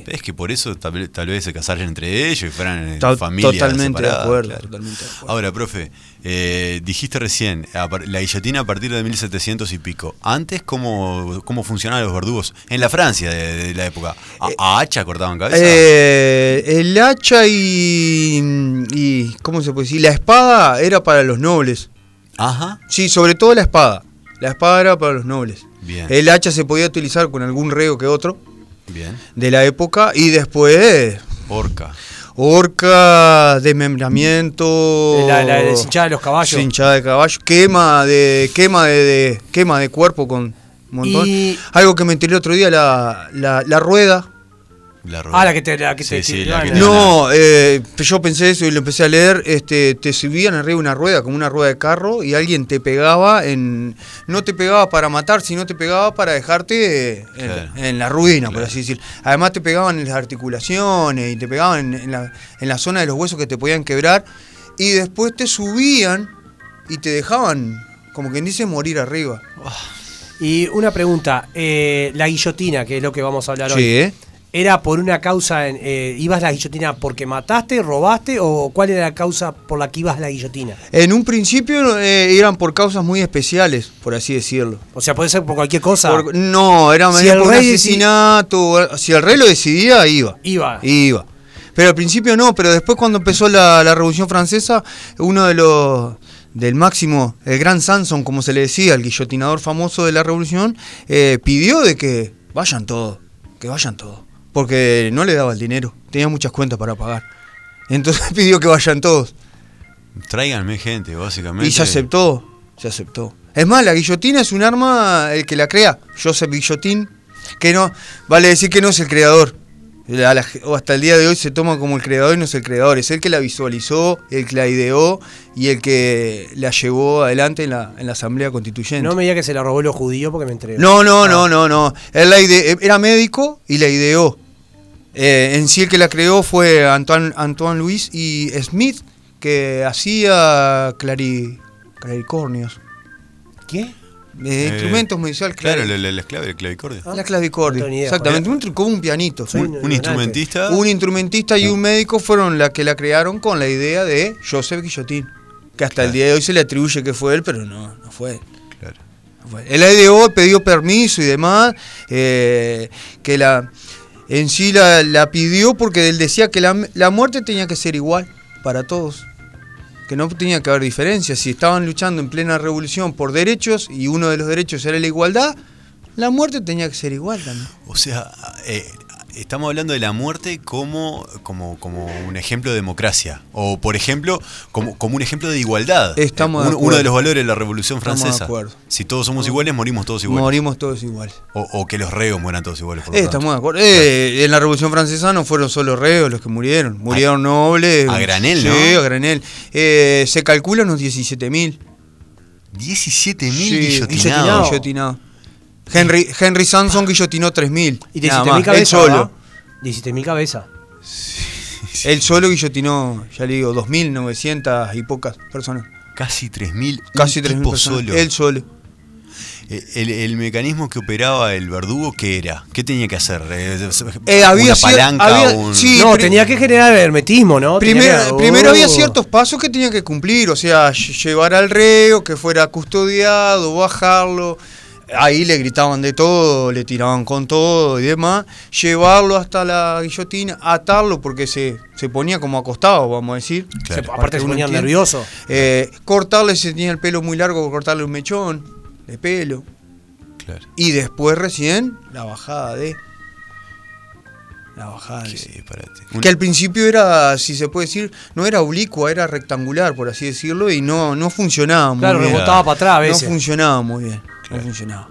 E: Es que por eso tal, vez- tal vez se casaran entre ellos y fueran en
F: To-
E: familias
F: totalmente de acuerdo,
E: claro.
F: totalmente de acuerdo.
E: Ahora, profe, eh, dijiste recién, la guillotina a partir de 1700 y pico. Antes, ¿cómo, cómo funcionaban los verdugos? En la Francia de, de la época. ¿A, a hacha cortaban cabeza?
F: Eh, el hacha y, y. ¿Cómo se puede decir? La espada era para los nobles.
E: Ajá.
F: Sí, sobre todo la espada. La espada era para los nobles.
E: Bien.
F: El hacha se podía utilizar con algún reo que otro
E: Bien.
F: de la época y después
E: Orca.
F: horca, desmembramiento,
D: La, la deshinchada de los caballos.
F: hinchada de caballo, quema de quema de, de- quema de cuerpo con un montón.
D: Y-
F: Algo que me enteré el otro día la, la, la rueda.
E: La rueda.
D: Ah, la que te, la que
E: Sí,
D: te
E: sí, la que te-
F: No, eh, yo pensé eso y lo empecé a leer. Este, te subían arriba de una rueda, como una rueda de carro, y alguien te pegaba en. No te pegaba para matar, sino te pegaba para dejarte eh, en,
E: Claro.
F: en la ruina, por así decir. Además, te pegaban en las articulaciones y te pegaban en, en la, en la zona de los huesos que te podían quebrar. Y después te subían y te dejaban, como quien dice, morir arriba.
D: Y una pregunta, eh, la guillotina, que es lo que vamos a hablar hoy.
F: Sí, ¿eh?
D: ¿Era por una causa, eh, ibas a la guillotina porque mataste, robaste o cuál era la causa por la que ibas a la guillotina?
F: En un principio eh, eran por causas muy especiales, por así decirlo.
D: O sea, puede ser por cualquier cosa.
F: Por- no, era
D: Si
F: era por un asesinato. Si el rey lo decidía, iba.
D: Iba.
F: Iba. Pero al principio no, pero después cuando empezó la, la Revolución Francesa, uno de los del máximo, el gran Sanson, como se le decía, el guillotinador famoso de la Revolución, eh, pidió de que vayan todos, que vayan todos, porque no le daba el dinero, tenía muchas cuentas para pagar. Entonces pidió que vayan todos.
E: Tráiganme gente, básicamente.
F: Y se aceptó, se aceptó. Es más, la guillotina es un arma, el que la crea, Joseph Guillotín, que no, vale decir que no es el creador. La- o hasta el día de hoy se toma como el creador y no es el creador, es el que la visualizó, el que la ideó y el que la llevó adelante en la, en la Asamblea Constituyente.
D: No me diga que se la robó los judíos porque me entregué.
F: No, no, no, no, no. Él la ide- era médico y la ideó. Eh, en sí el que la creó fue Antoine, Antoine Louis y Smith, que hacía clari, claricornios.
D: ¿Qué?
F: Eh,
E: Eh,
F: instrumentos musicales.
E: Claro, la, la- la esclave del clavicordio.
F: la clavicordio.
D: No.
F: Exactamente, un, como un pianito. Un-
E: instrumentista.
F: un instrumentista y un médico fueron la que la crearon con la idea de Joseph Guillotín. Que hasta el día de hoy se le atribuye que fue él, pero no, no fue él.
E: Claro.
F: Fue- Él ideó, pidió permiso y demás, eh, que la en sí la, la pidió porque él decía que la, la muerte tenía que ser igual para todos, que no tenía que haber diferencias. Si estaban luchando en plena revolución por derechos y uno de los derechos era la igualdad, la muerte tenía que ser igual también.
E: O sea, eh, estamos hablando de la muerte como, como, como un ejemplo de democracia. O, por ejemplo, como, como un ejemplo de igualdad.
F: Estamos de
E: uno,
F: acuerdo.
E: uno de los valores de la Revolución
F: Estamos de
E: Francesa.
F: acuerdo.
E: Si todos somos iguales, morimos todos iguales.
F: Morimos todos iguales.
E: O, o que los reos mueran todos iguales. Por
F: Eh, estamos de acuerdo. Eh, en la Revolución Francesa no fueron solo reos los que murieron, murieron nobles.
E: a granel,
F: sí,
E: ¿no?
F: a granel. Eh, se calcula unos 17.000.
E: 17.000
F: Sí,
E: guillotinados.
D: guillotinado.
F: Henry, Henry Sanson guillotinó 3.000.
D: Y
F: nada
D: 17.000
F: más, Él
D: cabezas.
F: solo.
D: ¿verdad? 17.000 cabezas.
F: Él solo guillotinó, ya le digo, 2.900 y pocas personas.
E: Casi 3.000.
F: Casi
E: un
F: 3.000
E: tipo
F: personas.
E: solo.
F: Él solo.
E: Eh, El, el mecanismo que operaba el verdugo, ¿qué era? ¿Qué tenía que hacer? Eh,
F: Eh, había
E: ¿Una
F: cier-
E: palanca?
F: había-
E: un-
F: sí,
D: no, tenía que generar hermetismo, ¿no?
F: Primero,
D: que-
F: primero
D: Oh.
F: había ciertos pasos que tenía que cumplir, o sea, lle- llevar al reo, que fuera custodiado, bajarlo. Ahí le gritaban de todo, le tiraban con todo y demás. Llevarlo hasta la guillotina, atarlo porque se, se ponía como acostado, vamos a decir.
D: Se-
E: Claro.
D: aparte se ponía
F: entiende.
D: nervioso.
F: Eh, cortarle, si tenía el pelo muy largo, cortarle un mechón de pelo.
E: Claro.
F: Y después recién la bajada de. La bajada de.
E: Disparate. Un-
F: Que al principio era, si se puede decir, no era oblicua, era rectangular, por así decirlo, y no, no funcionaba muy
D: Claro,
F: bien.
D: rebotaba para atrás a
F: No
D: veces.
F: funcionaba muy bien.
E: Claro.
F: No funcionaba.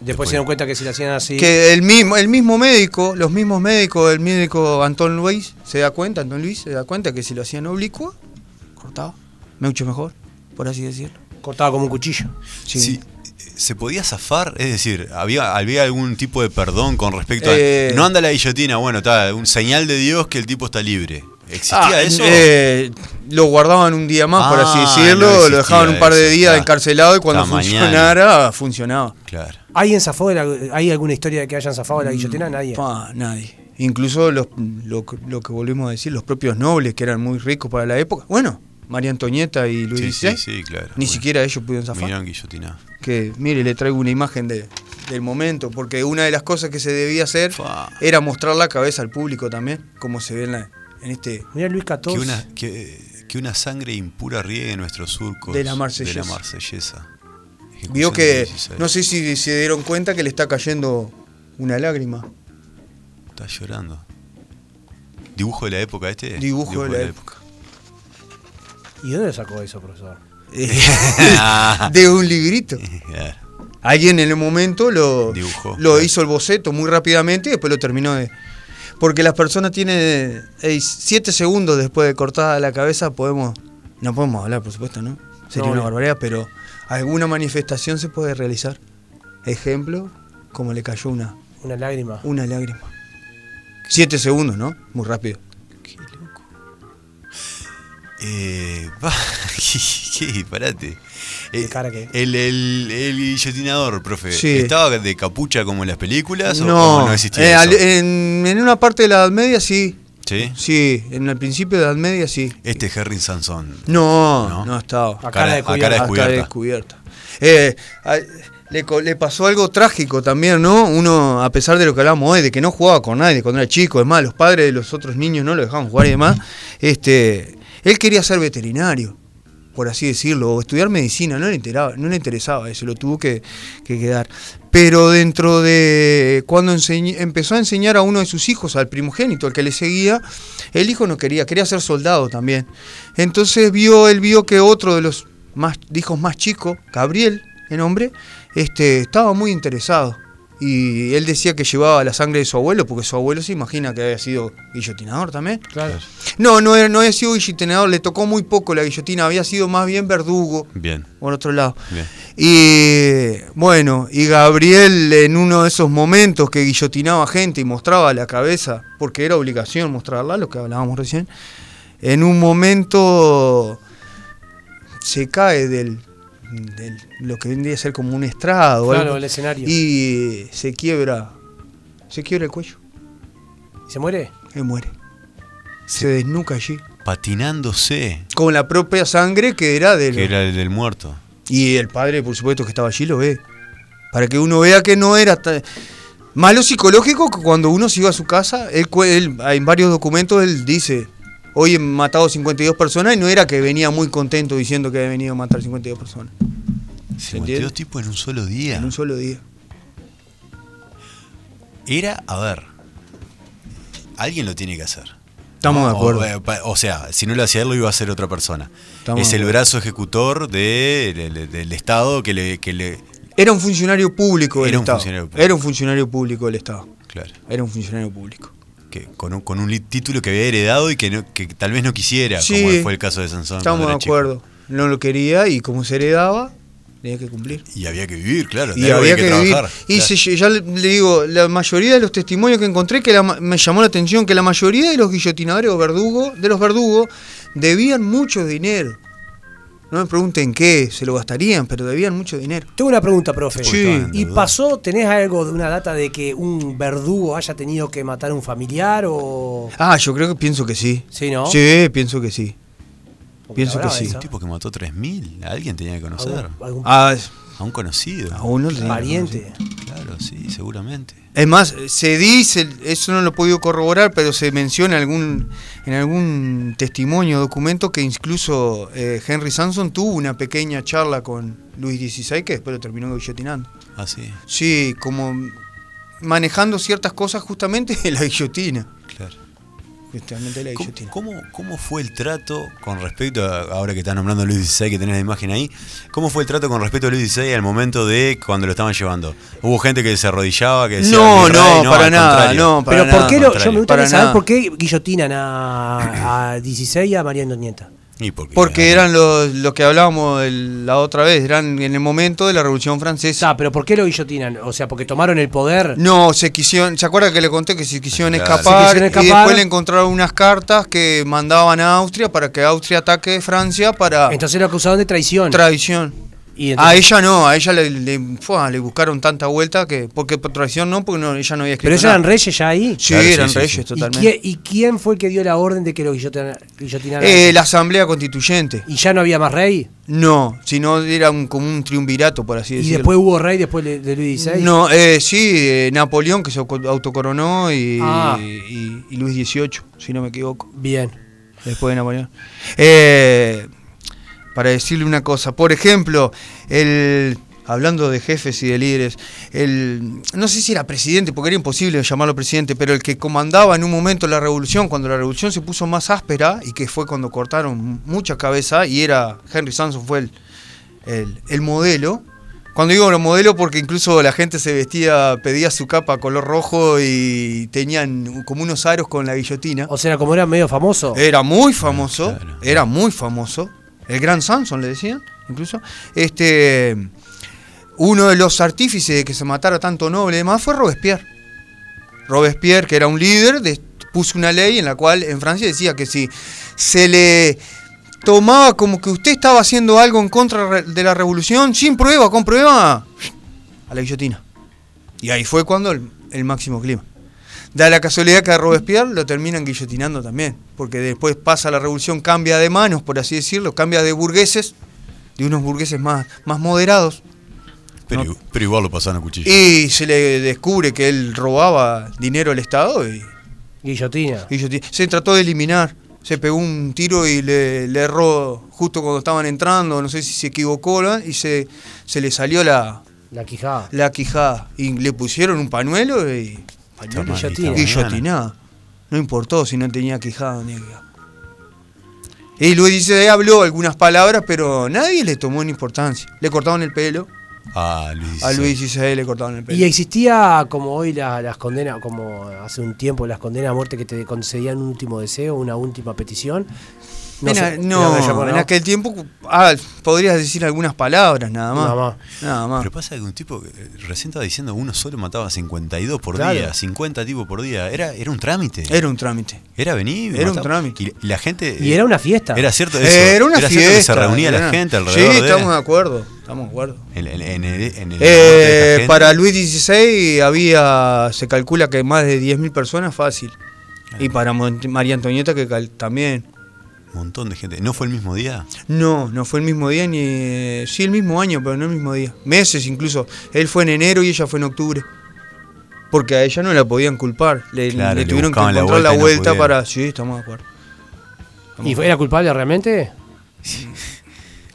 D: Después se dieron cuenta que si lo hacían así.
F: Que el mismo, el mismo médico, los mismos médicos, el médico Antón Luis se da cuenta, Antón Luis se da cuenta que si lo hacían oblicuo, cortaba. Mucho mejor, por así decirlo.
D: Cortaba como un cuchillo.
F: Sí.
E: Sí, ¿Se podía zafar? Es decir, ¿había, ¿había algún tipo de perdón con respecto
F: Eh,
E: a... No anda la guillotina, bueno, está, un señal de Dios que el tipo está libre. ¿Existía
F: Ah,
E: eso?
F: eh, lo guardaban un día más, por así
E: Ah,
F: decirlo,
E: no
F: lo dejaban un par de
E: eso,
F: días
E: claro.
F: encarcelado y cuando
E: Hasta mañana.
F: funcionara, funcionaba.
E: Claro.
D: ¿Alguien zafó de la- ¿Hay alguna historia de que hayan zafado de la guillotina? Nadie.
F: Pa, nadie. Incluso los- lo, lo que volvemos a decir, los propios nobles, que eran muy ricos para la época. Bueno, María Antonieta y Luis
E: Sí,
F: XVI,
E: sí, sí, claro.
F: ni
E: Bueno,
F: siquiera ellos pudieron zafar.
E: Mirán guillotinado.
F: que mire, le traigo una imagen de, del momento, porque una de las cosas que se debía hacer era mostrar la cabeza al público también, como se ve en, la- en este...
D: Mira Luis
E: Que
D: XIV.
E: una, que, que una sangre impura riegue nuestros surcos
F: De la marsellesa.
E: de la marsellesa.
F: Vio que,
E: del 16.
F: no sé si se dieron cuenta que le está cayendo una lágrima.
E: Está llorando. ¿Dibujo de la época este?
F: Dibujo de la época.
D: ¿Y dónde sacó eso, profesor?
F: de un librito. Alguien en el momento lo,
E: Dibujó,
F: lo
E: claro.
F: hizo el boceto muy rápidamente y después lo terminó de... Porque las personas tienen 7 segundos después de cortada la cabeza, podemos... No podemos hablar, por supuesto, ¿no? Sería
D: No,
F: una barbaridad, pero alguna manifestación se puede realizar. Ejemplo, como le cayó una,
D: Una lágrima.
F: una lágrima. 7 segundos, ¿no? Muy rápido.
E: Eh, va, ¿qué? Parate.
D: ¿Qué
E: Eh,
D: cara que?
E: el, el, el guillotinador, profe,
F: Sí.
E: ¿estaba de capucha como en las películas
F: No,
E: o no existía
F: eh,
E: eso?
F: en, en una parte de la Edad Media sí.
E: ¿Sí?
F: Sí, en el principio de la Edad Media sí.
E: Este Henry Sansón.
F: No,
E: ¿No?
F: no, estaba.
D: A
E: Cara-
D: cara de
E: a cara
D: cubierta.
E: descubierta.
F: Acá descubierta. Eh, a- le, co- le pasó algo trágico también, ¿no? Uno, a pesar de lo que hablamos hoy, de que no jugaba con nadie cuando era chico, es más, los padres de los otros niños no lo dejaban jugar y demás, este, él quería ser veterinario, por así decirlo, o estudiar medicina, no le, interesaba, no le interesaba eso, lo tuvo que, que quedar. Pero dentro de cuando empezó a enseñar a uno de sus hijos, al primogénito, al que le seguía, el hijo no quería, quería ser soldado también. Entonces vio, él vio que otro de los más, hijos más chicos, Gabriel, el nombre, este, estaba muy interesado. Y él decía que llevaba la sangre de su abuelo, porque su abuelo se imagina que había sido guillotinador también.
D: Claro.
F: No, no, no había sido guillotinador, le tocó muy poco la guillotina, había sido más bien verdugo,
E: Bien,
F: por otro lado.
E: bien.
F: Y bueno, y Gabriel en uno de esos momentos que guillotinaba gente y mostraba la cabeza, porque era obligación mostrarla, lo que hablábamos recién, en un momento se cae del, del- lo que vendría a ser como un estrado o
D: Claro,
F: algo,
D: el escenario.
F: y se quiebra, se quiebra el cuello,
D: ¿Y ¿Se muere?
F: y muere. Se desnuca allí.
E: Patinándose,
F: Con la propia sangre que era del...
E: que era el del muerto.
F: Y el padre, por supuesto, que estaba allí, lo ve. Para que uno vea que no era tan... Malo psicológico que cuando uno se iba a su casa, él, cu- él- en varios documentos él dice, hoy he matado 52 personas y no era que venía muy contento diciendo que había venido a matar 52 personas
E: 52
F: entiende?
E: tipos en un solo día.
F: en un solo día.
E: Era, a ver, alguien lo tiene que hacer.
F: Estamos de acuerdo.
E: O, eh, o sea, si no lo hacía él, lo iba a hacer otra persona.
F: Estamos
E: es el brazo ejecutor de- de- de- del Estado que le, que le.
F: Era un funcionario público del
E: Era un
F: Estado.
E: funcionario público.
F: Era un funcionario público del Estado.
E: Claro.
F: Era un funcionario público.
E: Que, con, un, con un título que había heredado y que, no- que tal vez no quisiera,
F: Sí.
E: como fue el caso de Sansón.
F: Estamos de
E: chico.
F: acuerdo. No lo quería y como se heredaba, tenía que cumplir.
E: Y había que vivir, claro.
F: Y había que, vivir.
E: trabajar.
F: Y
E: claro.
F: se- ya le, digo, la mayoría de los testimonios que encontré, que la me llamó la atención que la mayoría de los guillotinadores o verdugos, de los verdugos, debían mucho dinero. No me pregunten qué, se lo gastarían, pero debían mucho dinero.
D: Tengo una pregunta, profe.
F: Sí.
D: ¿Y pasó, tenés algo de una data de que un verdugo haya tenido que matar a un familiar o...?
F: Ah, yo creo que pienso que sí.
D: Sí, ¿no?
F: Sí, pienso que sí.
D: Porque
F: pienso que sí.
E: Un tipo que mató 3.000, alguien tenía que conocer.
D: ¿Algún, algún
F: Ah,
E: A un conocido.
F: a uno le-
D: pariente?
E: Claro, sí, seguramente.
F: Es más, se dice, eso no lo he podido corroborar, pero se menciona algún, en algún testimonio, documento, que incluso eh, Henry Sanson tuvo una pequeña charla con Luis XVI que después lo terminó guillotinando.
E: Ah, sí,
F: Sí, como manejando ciertas cosas justamente de la guillotina.
E: claro.
F: Justamente la
E: ¿Cómo,
F: guillotina.
E: cómo, cómo fue el trato con respecto a, ahora que estás nombrando a Luis XVI, que tenés la imagen ahí, cómo fue el trato con respecto a Luis XVI al momento de cuando lo estaban llevando? Hubo gente que se arrodillaba, que decía,
F: No,
E: "Mi rey",
F: no, para nada,
E: contrario.
F: no, para
D: Pero ¿por
F: nada.
D: qué lo, yo me gustaría saber
F: nada.
D: por qué guillotinan a, a 16 y a María Antonieta.
E: Y porque,
F: Porque eran los, los que hablábamos el- la otra vez, eran en el momento de la Revolución Francesa.
D: Ah, pero ¿por qué lo guillotinan? O sea, porque tomaron el poder.
F: No, se quisieron, ¿se acuerda que le conté que se quisieron
E: Claro.
F: escapar,
D: Se quisieron
F: y
D: escapar.
F: después le encontraron unas cartas que mandaban a Austria para que Austria ataque Francia para
D: Entonces lo acusaron de traición.
F: traición.
D: Y
F: A
D: entonces-
F: ella no, a ella le, le, fua, le buscaron tanta vuelta que porque por traición no, porque no, ella no había escrito
D: pero ellos eran reyes ya ahí.
F: Sí,
E: Claro,
F: eran
E: sí,
F: reyes
E: sí.
D: ¿Y
F: totalmente.
D: quién, y quién fue el que dio la orden de que lo guillotina- guillotinaran?
F: Eh, la Asamblea Constituyente.
D: ¿Y ya no había más rey?
F: No, sino era un, como un triunvirato, por así
D: ¿Y
F: decirlo.
D: después hubo rey después de, de Luis XVI?
F: No, eh, sí, eh, Napoleón que se auto- autocoronó y,
D: Ah.
F: y- y Luis XVIII, si no me equivoco,
D: Bien.
F: después de Napoleón. Eh, para decirle una cosa, por ejemplo, el hablando de jefes y de líderes, el no sé si era presidente, porque era imposible llamarlo presidente, pero el que comandaba en un momento la revolución, cuando la revolución se puso más áspera y que fue cuando cortaron mucha cabeza y era Henry Sanson fue el, el, el modelo. Cuando digo los modelo porque incluso la gente se vestía, pedía su capa color rojo y tenían como unos aros con la guillotina.
D: O sea, como era medio famoso.
F: Era muy famoso,
E: Claro.
F: era muy famoso. El gran Samson le decían, incluso. Este, uno de los artífices de que se matara tanto noble y demás fue Robespierre. Robespierre, que era un líder, de- puso una ley en la cual en Francia decía que si se le tomaba como que usted estaba haciendo algo en contra de la revolución, sin prueba, con prueba, a la guillotina. Y ahí fue cuando el máximo clima. Da la casualidad que a Robespierre lo terminan guillotinando también, porque después pasa la revolución, cambia de manos, por así decirlo, cambia de burgueses, de unos burgueses más, más moderados,
E: Pero, pero igual lo pasaron a cuchillo.
F: y se le descubre que él robaba dinero al Estado y,
D: Guillotina.
F: guilloti- se trató de eliminar. Se pegó un tiro y le, le erró justo cuando estaban entrando, no sé si se equivocó, ¿no? y se, se le salió la,
D: La quijada.
F: la quijada. Y le pusieron un pañuelo y...
D: Guillotina.
F: No importó si no tenía quijada ni quijada. Y Luis XVI habló algunas palabras, pero nadie le tomó en importancia. Le cortaban el pelo.
E: Ah, Luis
F: A. Luis XVI le cortaban el pelo.
D: Y existía como hoy la- las condenas, como hace un tiempo las condenas a muerte que te concedían un último deseo, una última petición.
F: En a-
D: sé,
F: no, en aquel tiempo ah, podrías decir algunas palabras nada más.
D: Nada más.
F: Nada más.
E: Pero pasa que un tipo que eh, recién estaba diciendo uno solo mataba 52 por
D: Claro.
E: día, 50 tipos por día. Era, era un trámite.
F: Era un trámite.
E: Era venir.
F: Era un trámite.
E: Y la gente.
D: Y era una fiesta.
E: Era cierto eso.
F: era una
E: cierto
F: fiesta.
E: que se reunía la
F: era-
E: gente alrededor
F: Sí, estamos de acuerdo. Estamos de acuerdo.
E: En, en- en el, en el-
F: Eh, para Luis XVI había, se calcula que más de 10.000 personas fácil. Y para María Antonieta que también.
E: Un montón de gente. ¿No fue el mismo día?
F: No, no fue el mismo día ni... eh, Sí, el mismo año, pero no el mismo día. Meses incluso. Él fue en enero y ella fue en octubre. Porque a ella no la podían culpar. Le,
E: Claro,
F: le
E: le
F: tuvieron que
E: la
F: encontrar la
E: vuelta no
F: para... Sí, estamos de acuerdo.
D: ¿Y fue- era culpable realmente?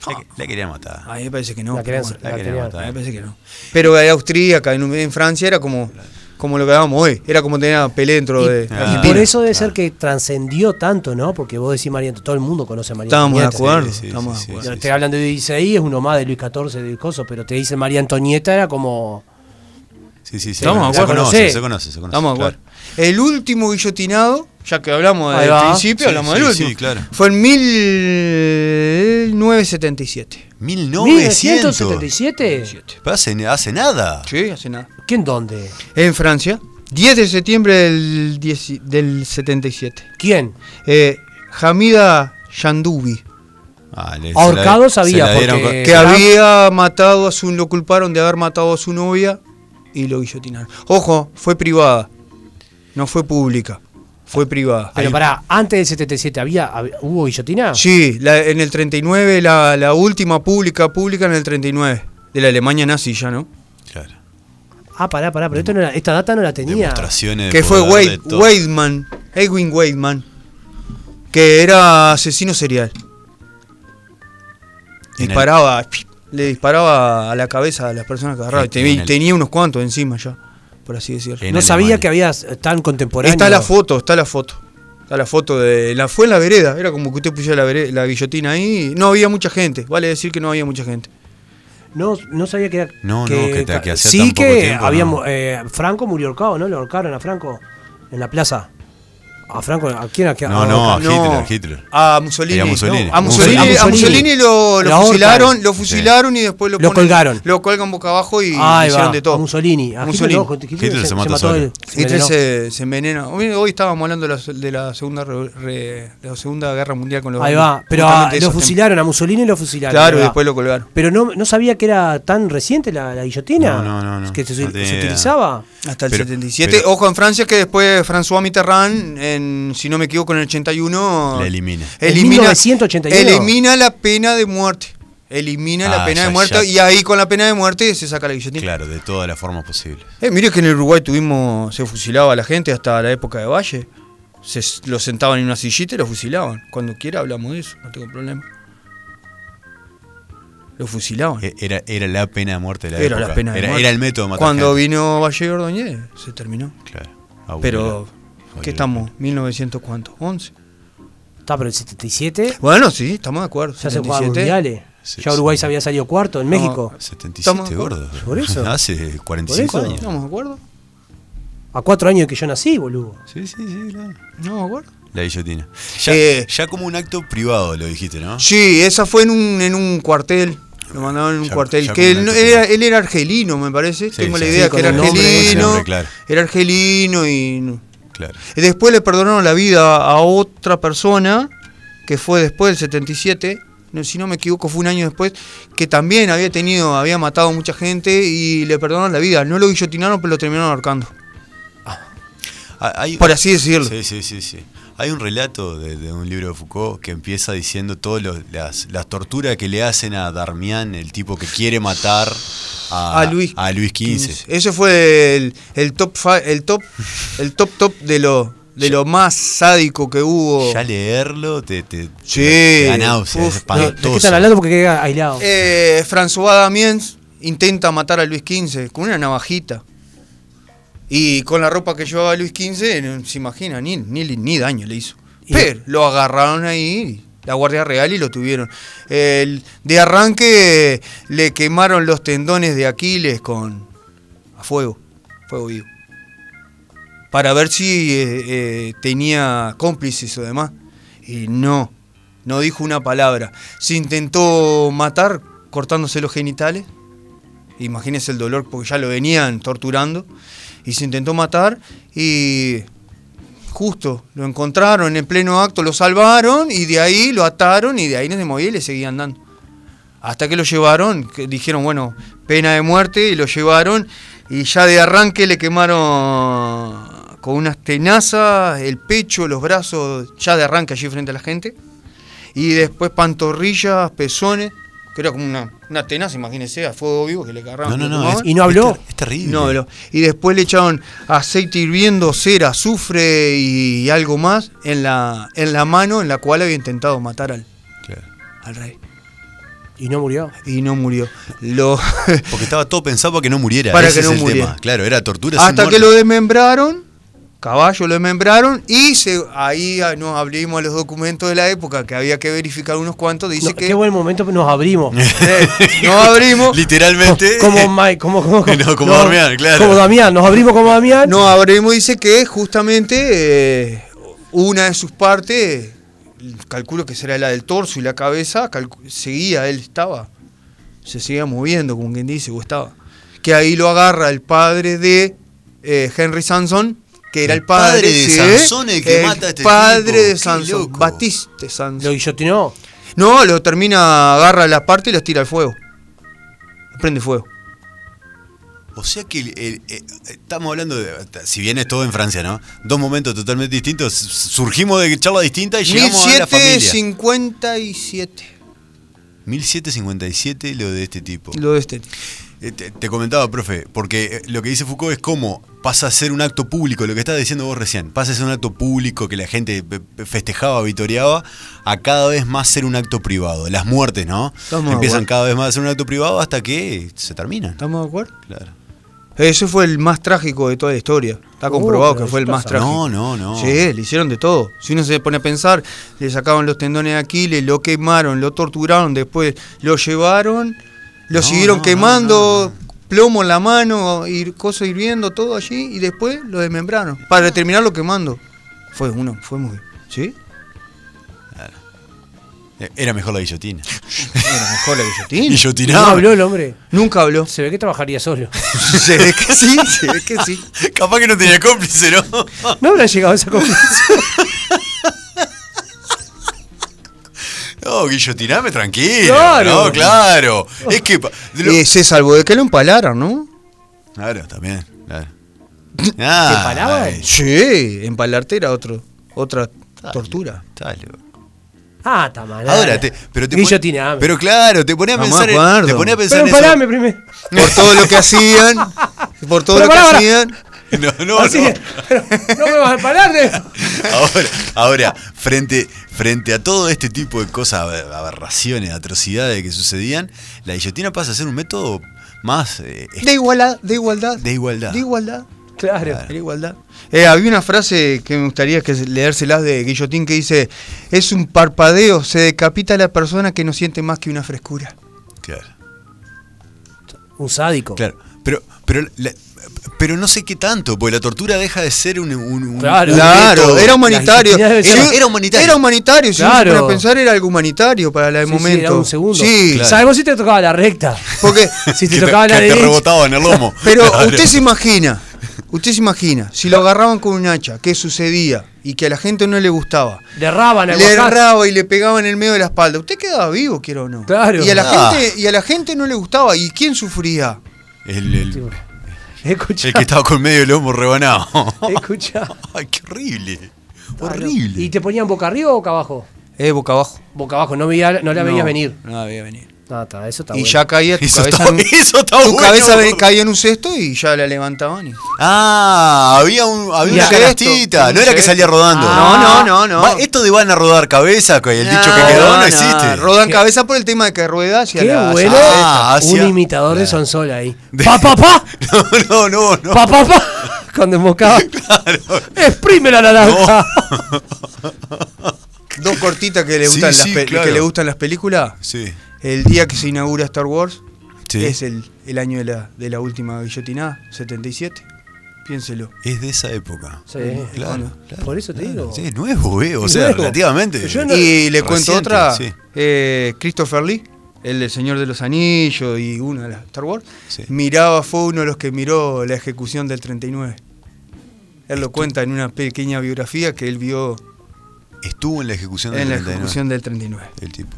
E: La, que- la quería matar.
F: A mí me parece que no.
D: La querían-
F: pero bueno,
E: la
D: la
E: querían- matar.
F: a mí me parece que no. Pero en austríaca, en, en Francia era como, como lo que hablábamos hoy. Era como tener a Pelé dentro
D: Y,
F: de...
D: y
E: Ah,
D: por eso debe
E: claro.
D: ser que trascendió tanto, ¿no? Porque vos decís María, todo el mundo conoce a María
F: Estamos de acuerdo.
E: Sí, sí,
F: estamos
E: sí,
F: acuerdo.
E: sí.
D: Te hablan de 16, es uno más de Luis XIV, de Coso, pero te dicen María Antonieta era como...
E: Sí, sí, sí.
F: Estamos de
E: se
F: acuerdo.
E: conoce,
D: Sí.
E: se conoce, se conoce.
F: Estamos de
E: claro.
F: acuerdo. El último guillotinado, ya que hablamos del principio,
E: Sí,
F: hablamos
E: sí,
F: del
E: sí,
F: último.
E: claro.
F: Fue en 1977.
E: 1900.
D: ¿1977?
E: Pero hace, hace nada.
F: Sí, hace nada.
D: ¿Quién dónde?
F: En Francia, 10 de septiembre del, 10 del 77.
D: ¿Quién?
F: Eh, Hamida Yandoubi,
E: Ah, le-
D: Ahorcado
E: la-
D: sabía,
E: dieron
D: porque-
F: que había matado a su, lo culparon de haber matado a su novia y lo guillotinaron. Ojo, fue privada, no fue pública, fue privada.
D: Pero
F: Ahí-
D: pará, antes del 77 había, hab- hubo guillotina.
F: Sí, la- en el 39, la, la última pública, pública en el 39, de la Alemania nazi ya, ¿no?
E: Claro.
D: Ah, pará, pará, pero esto no era- esta data no la tenía.
E: Demostraciones.
F: Que fue Wade. Weidman, Edwin Weidman, que era asesino serial.
E: El-
F: Disparaba, le disparaba a la cabeza a las personas que agarraba. y
E: En
F: tenía,
E: el-
F: tenía unos cuantos encima ya, por así decirlo.
D: No sabía que había tan contemporáneo.
F: Está la foto, está la foto. Está la foto de. La, fue en la vereda, era como que usted pusiera la, vere- la guillotina ahí. No había mucha gente, vale decir que no había mucha gente.
D: No, no sabía que era.
E: No, no, que te- que hacía
D: sí
E: tan poco
D: que
E: tiempo,
D: había.
E: no.
D: eh, Franco murió ahorcado, ¿no? Lo ahorcaron a Franco en la plaza. A Franco, ¿a quién a quién?
E: No, no, a
F: No.
E: Hitler, Hitler.
F: A Mussolini.
E: A Mussolini.
F: No, a Mussolini,
D: A
F: a
D: Mussolini.
F: Mussolini lo, fusilaron, lo fusilaron y después lo,
D: Lo
F: ponen-
D: colgaron.
F: Lo colgan boca abajo y
D: Ahí
F: hicieron
D: va,
F: de todo.
D: a Mussolini. A
F: Mussolini.
D: Hitler, no, Hitler
E: Hitler se mató
D: mató
E: solo.
D: él, se
F: Hitler se, se envenena. Hoy, hoy estábamos hablando de la, de la segunda re- re- de la segunda guerra mundial con los
D: Ahí va, pero a- lo fusilaron, a Mussolini lo fusilaron.
F: Claro, y después lo colgaron.
D: Pero no, no sabía que era tan reciente la, la guillotina.
E: No, no, no, no.
D: Que se, utilizaba.
F: Hasta el
E: Pero-
F: 77.
E: pero-
F: Ojo en Francia que después François Mitterrand, en, si no me equivoco, en el 81.
E: La elimina.
D: En
F: Elimina,
D: 1981.
F: elimina la pena de muerte. Elimina la
E: Ah,
F: pena
E: ya,
F: de muerte
E: ya.
F: y ahí con la pena de muerte se saca la guillotina.
E: Claro, de todas las formas posibles.
F: Eh, mire que en el Uruguay tuvimos, se fusilaba a la gente hasta la época de Valle. Se, lo sentaban en una sillita y lo fusilaban. Cuando quiera hablamos de eso, no tengo problema. Lo fusilaban.
E: E- Era, era la pena de muerte de la
F: Era
E: época.
F: la pena de
E: era,
F: muerte.
E: era el método de matar
F: Cuando
E: gente.
F: vino Valle Ordóñez, se terminó.
E: Claro.
F: Pero, ¿qué estamos? ¿1900 cuánto? ¿11?
D: Está, pero el 77
F: Bueno, sí, estamos de acuerdo.
D: ya se jugaban
F: 77.
D: mundiales.
E: Sí,
D: ya Uruguay
E: sí.
D: se había salido cuarto en
F: No,
D: México.
E: 77
F: Estamos de acuerdo.
E: gordo.
D: Por eso.
E: Hace 45
D: Por eso.
E: años.
F: ¿Estamos de acuerdo?
D: A cuatro años que yo nací, boludo.
E: Sí, sí, sí, claro.
F: ¿No de acuerdo?
E: La guillotina. Ya,
F: Eh,
E: ya como un acto privado lo dijiste, ¿no?
F: Sí, esa fue en un, en un cuartel. Lo mandaban en un
E: Ya-
F: cuartel.
E: ya
F: Que él, era, él era argelino, me parece.
E: Sí,
F: Tengo la
E: sí,
F: idea
D: sí,
F: que era
D: con el nombre,
F: argelino.
E: nombre, claro.
F: Era argelino y.
E: Claro.
F: y Después le perdonaron la vida a otra persona que fue después del 77. no, Si no me equivoco, fue un año después. Que también había tenido, había matado a mucha gente y le perdonaron la vida. No lo guillotinaron, pero lo terminaron ahorcando.
E: Ah, hay-
F: Por así decirlo.
E: Sí, sí, sí, sí. Hay un relato de, de un libro de Foucault que empieza diciendo todas las, las torturas que le hacen a Darmian, el tipo que quiere matar a,
F: a Luis,
E: a Luis XV.
F: Ese fue el, el top fi- el top el top top de lo de lo más sádico que hubo.
E: Ya leerlo te, te,
F: Sí.
E: te da náusea,
F: Uf,
E: es
F: no,
D: ¿De
E: espantoso.
D: qué hablando? Porque queda aislado.
F: Eh, François Damiens intenta matar a Luis XV con una navajita. Y con la ropa que llevaba Luis XV, no se imagina, ni, ni, ni daño le hizo. Pero lo agarraron ahí, la Guardia Real, y lo tuvieron. El- de arranque le quemaron los tendones de Aquiles con a fuego, fuego vivo. Para ver si eh, eh, tenía cómplices o demás. Y no, no dijo una palabra. Se intentó matar cortándose los genitales. Imagínense el dolor porque ya lo venían torturando. Y se intentó matar y justo lo encontraron en pleno acto, lo salvaron y de ahí lo ataron y de ahí no se movía y le seguían dando. Hasta que lo llevaron, que dijeron, bueno, pena de muerte y lo llevaron y ya de arranque le quemaron con unas tenazas el pecho, los brazos, ya de arranque allí frente a la gente. Y después pantorrillas, pezones, que era como una, una tenaza, imagínense, a fuego vivo que le agarraban.
E: No, no, no. es-
D: Y no habló.
E: Es, ter- es terrible.
F: No, habló. Y después le echaron aceite hirviendo, cera, azufre y algo más en la, en la mano en la cual había intentado matar al,
E: Claro.
F: al rey.
D: Y no murió.
F: Y no murió. Lo,
E: Porque estaba todo pensado para que no muriera.
F: Para
E: ese
F: que
E: es
F: no
E: el
F: muriera.
E: tema. Claro, era tortura sin
F: hasta que lo desmembraron, caballo lo desmembraron y se, ahí ah, nos abrimos a los documentos de la época que había que verificar unos cuantos. Dice
D: No,
F: que
D: Qué buen momento nos abrimos.
F: eh, nos abrimos.
E: Literalmente.
D: como, Mike, como, como,
E: No, como Damián, claro.
D: Como Damián, nos abrimos como Damián.
F: No abrimos, dice que justamente eh, una de sus partes, calculo que será la del torso y la cabeza, seguía, él estaba, se seguía moviendo, como quien dice, o estaba. Que ahí lo agarra el padre de eh, Henry Sanson, que era el,
E: padre
F: padre,
E: de
F: sí,
E: Sansón, el que mata a este
F: padre
E: tipo.
F: de
E: loco.
F: Batiste
D: Lo
F: Sanson.
D: guillotinó.
F: No, lo termina, agarra la parte y los tira al fuego. Prende fuego.
E: O sea que el- el- estamos hablando de, si bien es todo en Francia, ¿no? Dos momentos totalmente distintos. Surgimos de charla distinta y llegamos a la familia.
F: 1757.
E: 1757 lo de este tipo.
F: Lo de este.
E: Eh, Te, te comentaba, profe, porque eh, lo que dice Foucault es cómo pasa a ser un acto público, lo que estás diciendo vos recién, pasa a ser un acto público que la gente eh, festejaba, vitoreaba, a cada vez más ser un acto privado. Las muertes, ¿no?
F: Estamos
E: Empiezan cada vez más a ser un acto privado hasta que se terminan.
F: ¿Estamos de acuerdo?
E: Claro.
F: Ese fue el más trágico de toda la historia. Está comprobado
D: Uh, pero
F: que fue el más trágico.
E: No, no, no.
F: Sí, le hicieron de todo. Si uno se pone a pensar, le sacaban los tendones de Aquiles, lo quemaron, lo torturaron, después lo llevaron, lo
E: No,
F: siguieron
E: no,
F: quemando, plomo en la mano, y cosas hirviendo, todo allí, y después lo desmembraron. Para terminarlo quemando. Fue uno, fue muy. ¿Sí?
E: Era mejor la guillotina.
F: Era mejor la guillotina.
D: No
E: Guillotinado.
D: habló el hombre.
F: Nunca habló.
D: Se ve que trabajaría solo.
F: se ve que sí, se ve que sí.
E: Capaz que no tenía cómplice, ¿no?
D: No habrá llegado a esa conclusión.
E: No, guillotiname tranquilo.
D: Claro.
E: No, claro. Es que. lo-
F: Eh, se salvó de que lo empalaran, ¿no?
E: Claro, también. Claro. Ah,
D: empalaban?
E: ay,
F: Sí, empalarte era otro, otra tortura.
E: loco.
D: Ah, está mal.
E: Ahora, te, pero te pon-. Pero claro, te ponía a pensar. en- te ponía a pensar
D: Pero
E: en eso.
D: empalame primero.
F: Por todo lo que hacían, por todo
D: Pero
F: lo que hacían.
E: No, no,
D: Así
E: no.
D: pero, no me vas a empalar. ¿eh?
E: Ahora, ahora frente, frente a todo este tipo de cosas, aber- aberraciones, atrocidades que sucedían, la guillotina pasa a ser un método más eh,
F: De igualdad, de igualdad.
E: de igualdad.
F: De igualdad.
D: Claro.
F: De igualdad. Eh, había una frase que me gustaría que leérselas de Guillotín que dice: Es un parpadeo, se decapita a la persona que no siente más que una frescura.
E: Claro,
D: Un sádico.
E: claro. Pero, pero, la- pero no sé qué tanto, porque la tortura deja de ser un. un- un-
D: Claro.
E: un
F: Claro, era humanitario. Sí,
E: Era humanitario.
F: Era humanitario, si
D: Claro.
F: pone a pensar, era algo humanitario para el
D: Sí, sí,
F: momento.
D: era un segundo.
F: Sí,
E: Claro.
D: Sabemos si te tocaba la recta.
F: porque.
D: Si te
E: que te,
D: tocaba la
E: que te
D: derecha.
E: rebotaba en el lomo.
F: Pero
E: Claro.
F: usted se imagina, usted se imagina, si lo agarraban con un hacha, ¿qué sucedía? Y que a la gente no le gustaba.
D: Le erraban
F: Le erraba y le pegaba en el medio de la espalda. Usted quedaba vivo, quiero o no.
D: Claro.
F: Y a la
E: Ah.
F: gente, y a la gente no le gustaba. ¿Y quién sufría?
E: El, el-
D: Escucha.
E: el que estaba con medio lomo rebanado.
D: Escucha.
E: Ay, qué horrible. Horrible.
D: ¿Y te ponían boca arriba o boca abajo?
F: Eh, boca abajo.
D: Boca abajo, no, veía, no la veías
F: No,
D: venir.
F: No la veía venir.
D: No, está, eso está
F: y
D: bueno.
F: ya caía tu
E: Eso
F: cabeza,
E: está,
F: en,
E: eso está
F: tu
E: bueno.
F: cabeza ve- caía en un cesto y ya la levantaban. y-
E: Ah, había, un, había una
F: un
E: canastita. No era que salía rodando.
F: Ah, no, no, no.
E: Va, esto de van a rodar cabeza, que el dicho que quedó no, existe.
F: Rodan cabeza por el tema de que rueda hacia
D: Qué
F: la.
D: bueno.
E: Ah, hacia-
D: un imitador de
E: Claro.
D: Sonsola ahí. ¡Pa, pa, pa!
E: No, no, no, no.
D: ¡Pa, pa, pa! Cuando embocaba. ¡Exprime la naranja!
F: Dos cortitas que le
E: Sí,
F: gustan, las,
E: sí,
F: pe-
E: claro.
F: que le gustan las películas.
E: Sí.
F: El día que se inaugura Star Wars
E: Sí.
F: es el, el año de la, de la última guillotinada, 77. Piénselo.
E: Es de esa época.
D: Sí.
E: Claro, claro.
D: Por eso te digo.
E: Sí, es nuevo, ¿eh? O sea,
D: Nuevo.
E: relativamente.
D: No-
F: Y le cuento
E: Reciente,
F: otra.
E: sí.
F: eh, Christopher Lee, el del Señor de los Anillos y una de las Star Wars,
E: Sí.
F: miraba, fue uno de los que miró la ejecución del 39. Él lo cuenta en una pequeña biografía que él vio
E: Estuvo en la ejecución del
F: en la
E: 39.
F: ejecución del 39.
E: El tipo.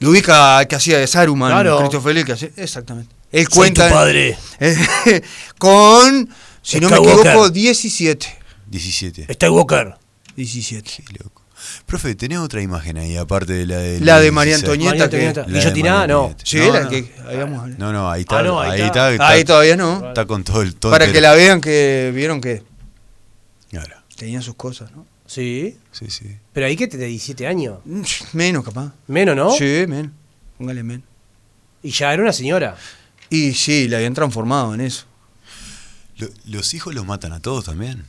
F: Lo ubica que hacía de Saruman,
D: Claro.
F: Christopher Lee, que hacía- exactamente. Él
D: Soy
F: cuenta
D: tu padre.
F: con, si no me equivoco, 17.
E: 17.
D: Skywalker.
F: 17.
E: Qué loco. Profe, ¿tenés otra imagen ahí, aparte de la de...
F: La de María
E: 16?
F: Antonieta.
D: María
F: que-
D: Antonieta.
E: La de
D: Guillotinada, no.
F: Sí,
E: No,
F: la
E: no.
F: que habíamos.
E: No, no, ahí está.
D: Ah, no, ahí
E: ahí,
D: está.
E: está.
F: Ahí todavía no.
E: Está con todo el todo
F: Para
E: entero.
F: que la vean que vieron que
E: Claro.
F: tenían sus cosas, ¿no?
D: Sí.
E: Sí, sí.
D: Pero ahí que te de 17 años.
F: Mm, Menos capaz.
D: Menos, ¿no?
F: Sí, men. Póngale men.
D: Y ya era una señora.
F: Y sí, la habían transformado en eso.
E: Lo- los hijos los matan a todos también.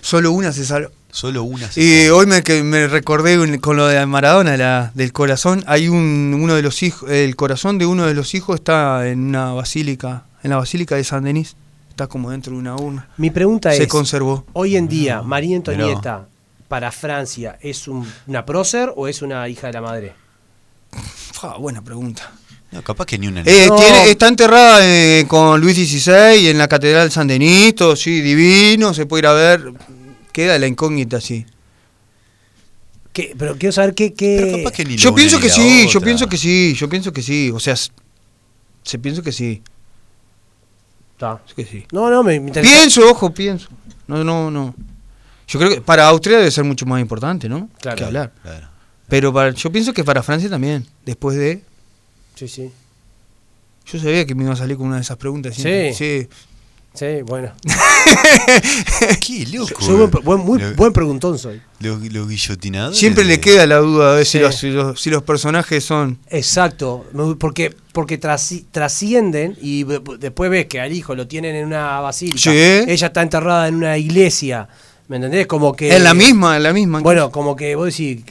F: Solo una se salvó.
E: Solo una se
F: Y
E: salva.
F: hoy me, que me recordé un- con lo de Maradona, la, del corazón. Hay un, uno de los hijos, el corazón de uno de los hijos está en una basílica, en la basílica de San Denis. Está como dentro de una urna.
D: Mi pregunta
F: Se
D: es,
F: conservó.
D: hoy en día, María Antonieta, para Francia, ¿es un- una prócer o es una hija de la madre?
F: Fua, buena pregunta.
E: No, capaz que ni una.
F: Eh,
D: No.
F: tiene- está enterrada eh, con Luis XVI en la Catedral San Denis, todo, sí, divino, se puede ir a ver. Queda la incógnita, sí.
D: ¿Qué? Pero quiero saber qué... qué...
E: Pero capaz que ni la
F: Yo
E: una
F: pienso
E: ni
F: que sí, yo pienso que sí, yo pienso que sí. O sea, se pienso que sí.
D: Está.
F: que sí.
D: No, no, me, me interesa.
F: Pienso, ojo, pienso. No, no, no. Yo creo que para Austria debe ser mucho más importante, ¿no?
D: Claro.
F: Que hablar.
E: Claro.
F: Pero para, yo pienso que para Francia también. Después de.
D: Sí, sí.
F: Yo sabía que me iba a salir con una de esas preguntas. siempre.
D: Sí.
F: Sí.
D: Sí, bueno.
E: Qué loco.
D: Soy buen, buen- muy
E: Lo-
D: buen preguntón soy.
E: Los, los guillotinadores.
F: Siempre le queda la duda de si,
D: Sí.
F: los, si, los, si los personajes son.
D: Exacto, porque porque trasci- trascienden y después ves que al hijo lo tienen en una basílica.
F: Sí.
D: Ella está enterrada en una iglesia. ¿Me entendés? Como que
F: Es la misma, es la misma.
D: Bueno, como que vos decís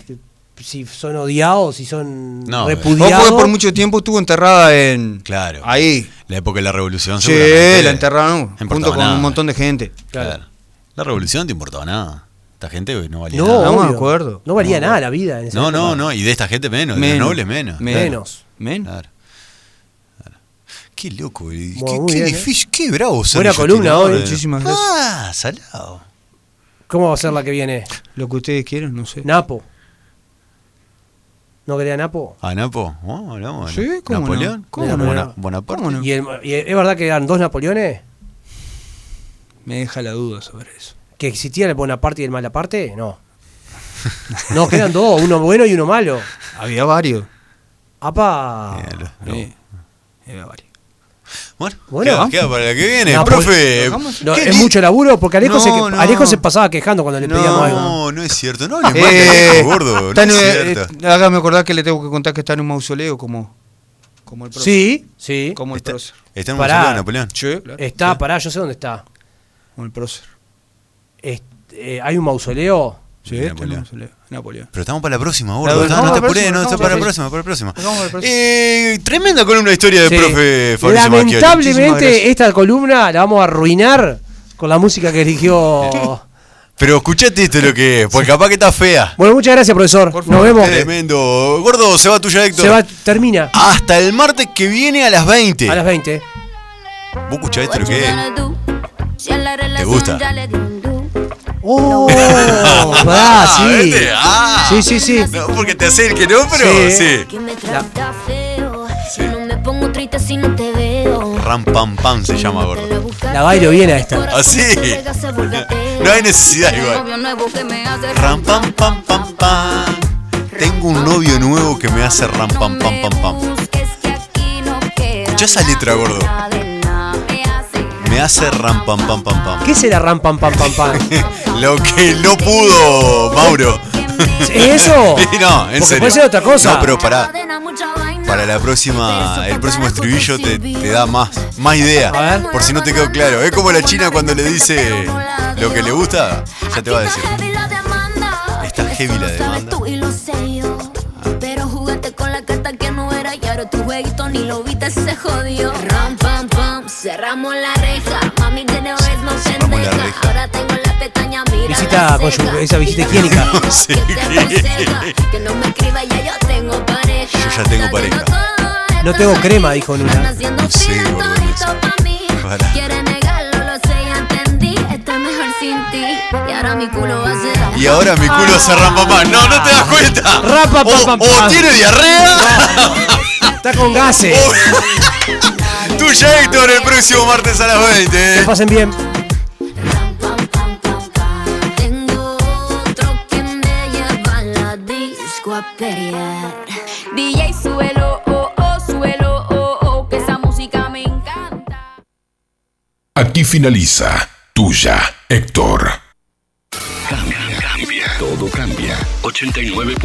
D: si son odiados, si son
E: No,
D: repudiados.
F: porque por mucho tiempo estuvo enterrada en.
E: Claro.
F: Ahí.
E: La época de la revolución.
F: Sí, la enterraron
E: no
F: junto con
E: nada.
F: un montón de gente.
E: Claro. La revolución no te importaba nada. Esta gente no valía
D: No,
E: nada.
F: Estamos de
D: obvio.
F: acuerdo.
D: No valía nada la vida en
E: No, no, no. Y de esta gente menos. De los nobles menos.
D: Menos.
F: Men.
E: Claro. Claro. Qué loco.
D: Bueno,
E: qué qué
D: bien, ¿eh?
E: difícil. Qué bravo ser
D: Buena columna hoy.
F: Muchísimas gracias.
E: Ah, salado.
D: ¿Cómo va a ser la que viene?
F: Lo que ustedes quieran, no sé.
D: Napo. ¿No quería Napo?
E: ¿A Napo? Oh, hablamos.
F: Sí, cómo no.
E: ¿Napoleón?
F: ¿Cómo
D: no?
E: Bona- Bonaparte.
F: ¿Cómo no?
D: ¿Y, el- y es verdad que eran dos Napoleones?
F: Me deja la duda sobre eso.
D: ¿Que existía el Bonaparte y el Malaparte? No. No, que eran dos, uno bueno y uno malo.
F: Había varios.
D: Apa.
F: Sí, había varios.
E: Bueno,
D: Bueno.
E: queda, queda para la que viene.
D: No,
E: profe.
D: No,
E: ¿qué
D: es mucho laburo porque Alejo, se,
F: No,
D: que-
F: no.
D: Alejo se pasaba quejando cuando le pedíamos algo.
E: No, no es cierto. No
F: Eh,
E: de Alejo, gordo. No
F: está en-
E: es
F: eh,
E: cierto.
F: eh, hágame acordar que le tengo que contar que está en un mausoleo como, como el prócer.
D: Sí, sí.
F: Como el
E: Está,
F: prócer.
E: está en un
D: Pará.
E: mausoleo de Napoleón.
F: Sí, claro.
D: Está, pará, yo sé dónde está.
F: Como el prócer.
D: Eh, hay un mausoleo.
F: Sí,
E: Napoleón. Pero estamos para la próxima, gordo.
F: vamos
E: Está-
F: para
E: no te
F: próxima,
E: no, está para la próxima, para la próxima. Eh, tremenda columna de historia del
D: Sí.
E: profe Fabricio
D: Lamentablemente esta columna la vamos a arruinar con la música que eligió.
E: Pero escuchate esto lo que es, porque capaz que está fea.
D: bueno, muchas gracias, profesor.
F: Por
D: Nos vemos.
E: Tremendo. Gordo, se va tuya, Héctor.
D: Se va, termina
E: Hasta el martes que viene a las 20.
D: a las 20.
E: ¿Vos escuchás esto lo que es?
H: ¿Te
E: gusta?
D: Oh, pará, sí.
E: ¿viste? Ah.
D: Sí, sí, sí.
E: No, porque te hace el que no, pero
D: Sí.
E: sí.
H: Que me trata feo. Yo no me pongo triste si no te veo.
E: Ram pam pam se llama, gordo.
D: La bailo bien a esta.
E: ¿Ah, sí? No hay necesidad igual. Ram pam pam pam pam. Tengo un novio nuevo que me hace ram pam pam pam pam. Escuchá esa letra, gordo. Me hace ram pam pam pam pam.
D: ¿Qué será ram pam pam pam pam?
E: Lo que no pudo, Mauro.
D: ¿Es eso?
E: Sí, no, en
D: Porque
E: serio.
D: puede ser otra cosa.
E: No, pero para, para la próxima, el próximo estribillo te, te da más, más idea.
D: A ver.
E: Por si no te quedó claro. Es como la china cuando le dice lo que le gusta, ya te va a decir. Está heavy la demanda.
H: Pero jugaste con la carta que no era y ahora tu jueguito ni lo viste, se jodió. Ram, pam, pam, cerramos la reja. Mami, de no
E: Cerramos la
H: pendeja. Ahora tengo la pestaña mira.
D: Visita esa visita higiénica.
E: No sé
H: Que te
E: qué.
H: aconseja, que no me escriba, ya yo tengo pareja.
E: Yo ya tengo pareja.
D: No tengo crema, dijo
E: gordo.
H: Quiere negarlo, lo sé, ya entendí. Estoy mejor sin ti. Y ahora mi culo va a ser.
E: Y ahora mi culo se rampa más. No, no te das cuenta.
D: Rapa, pa,
E: O,
D: pa,
E: o
D: pa.
E: tiene diarrea.
D: Está con gases.
E: Héctor, el próximo martes a las 20.
D: Que pasen bien.
H: Pam, pam, pam, pam, pam. Tengo otro que me lleva a la disco a pelear.
I: DJ, suelo, oh, oh, suelo, oh, oh, que esa música me encanta.
B: Aquí finaliza Tuya, Héctor.
A: Cambia, cambia. Todo cambia. 89.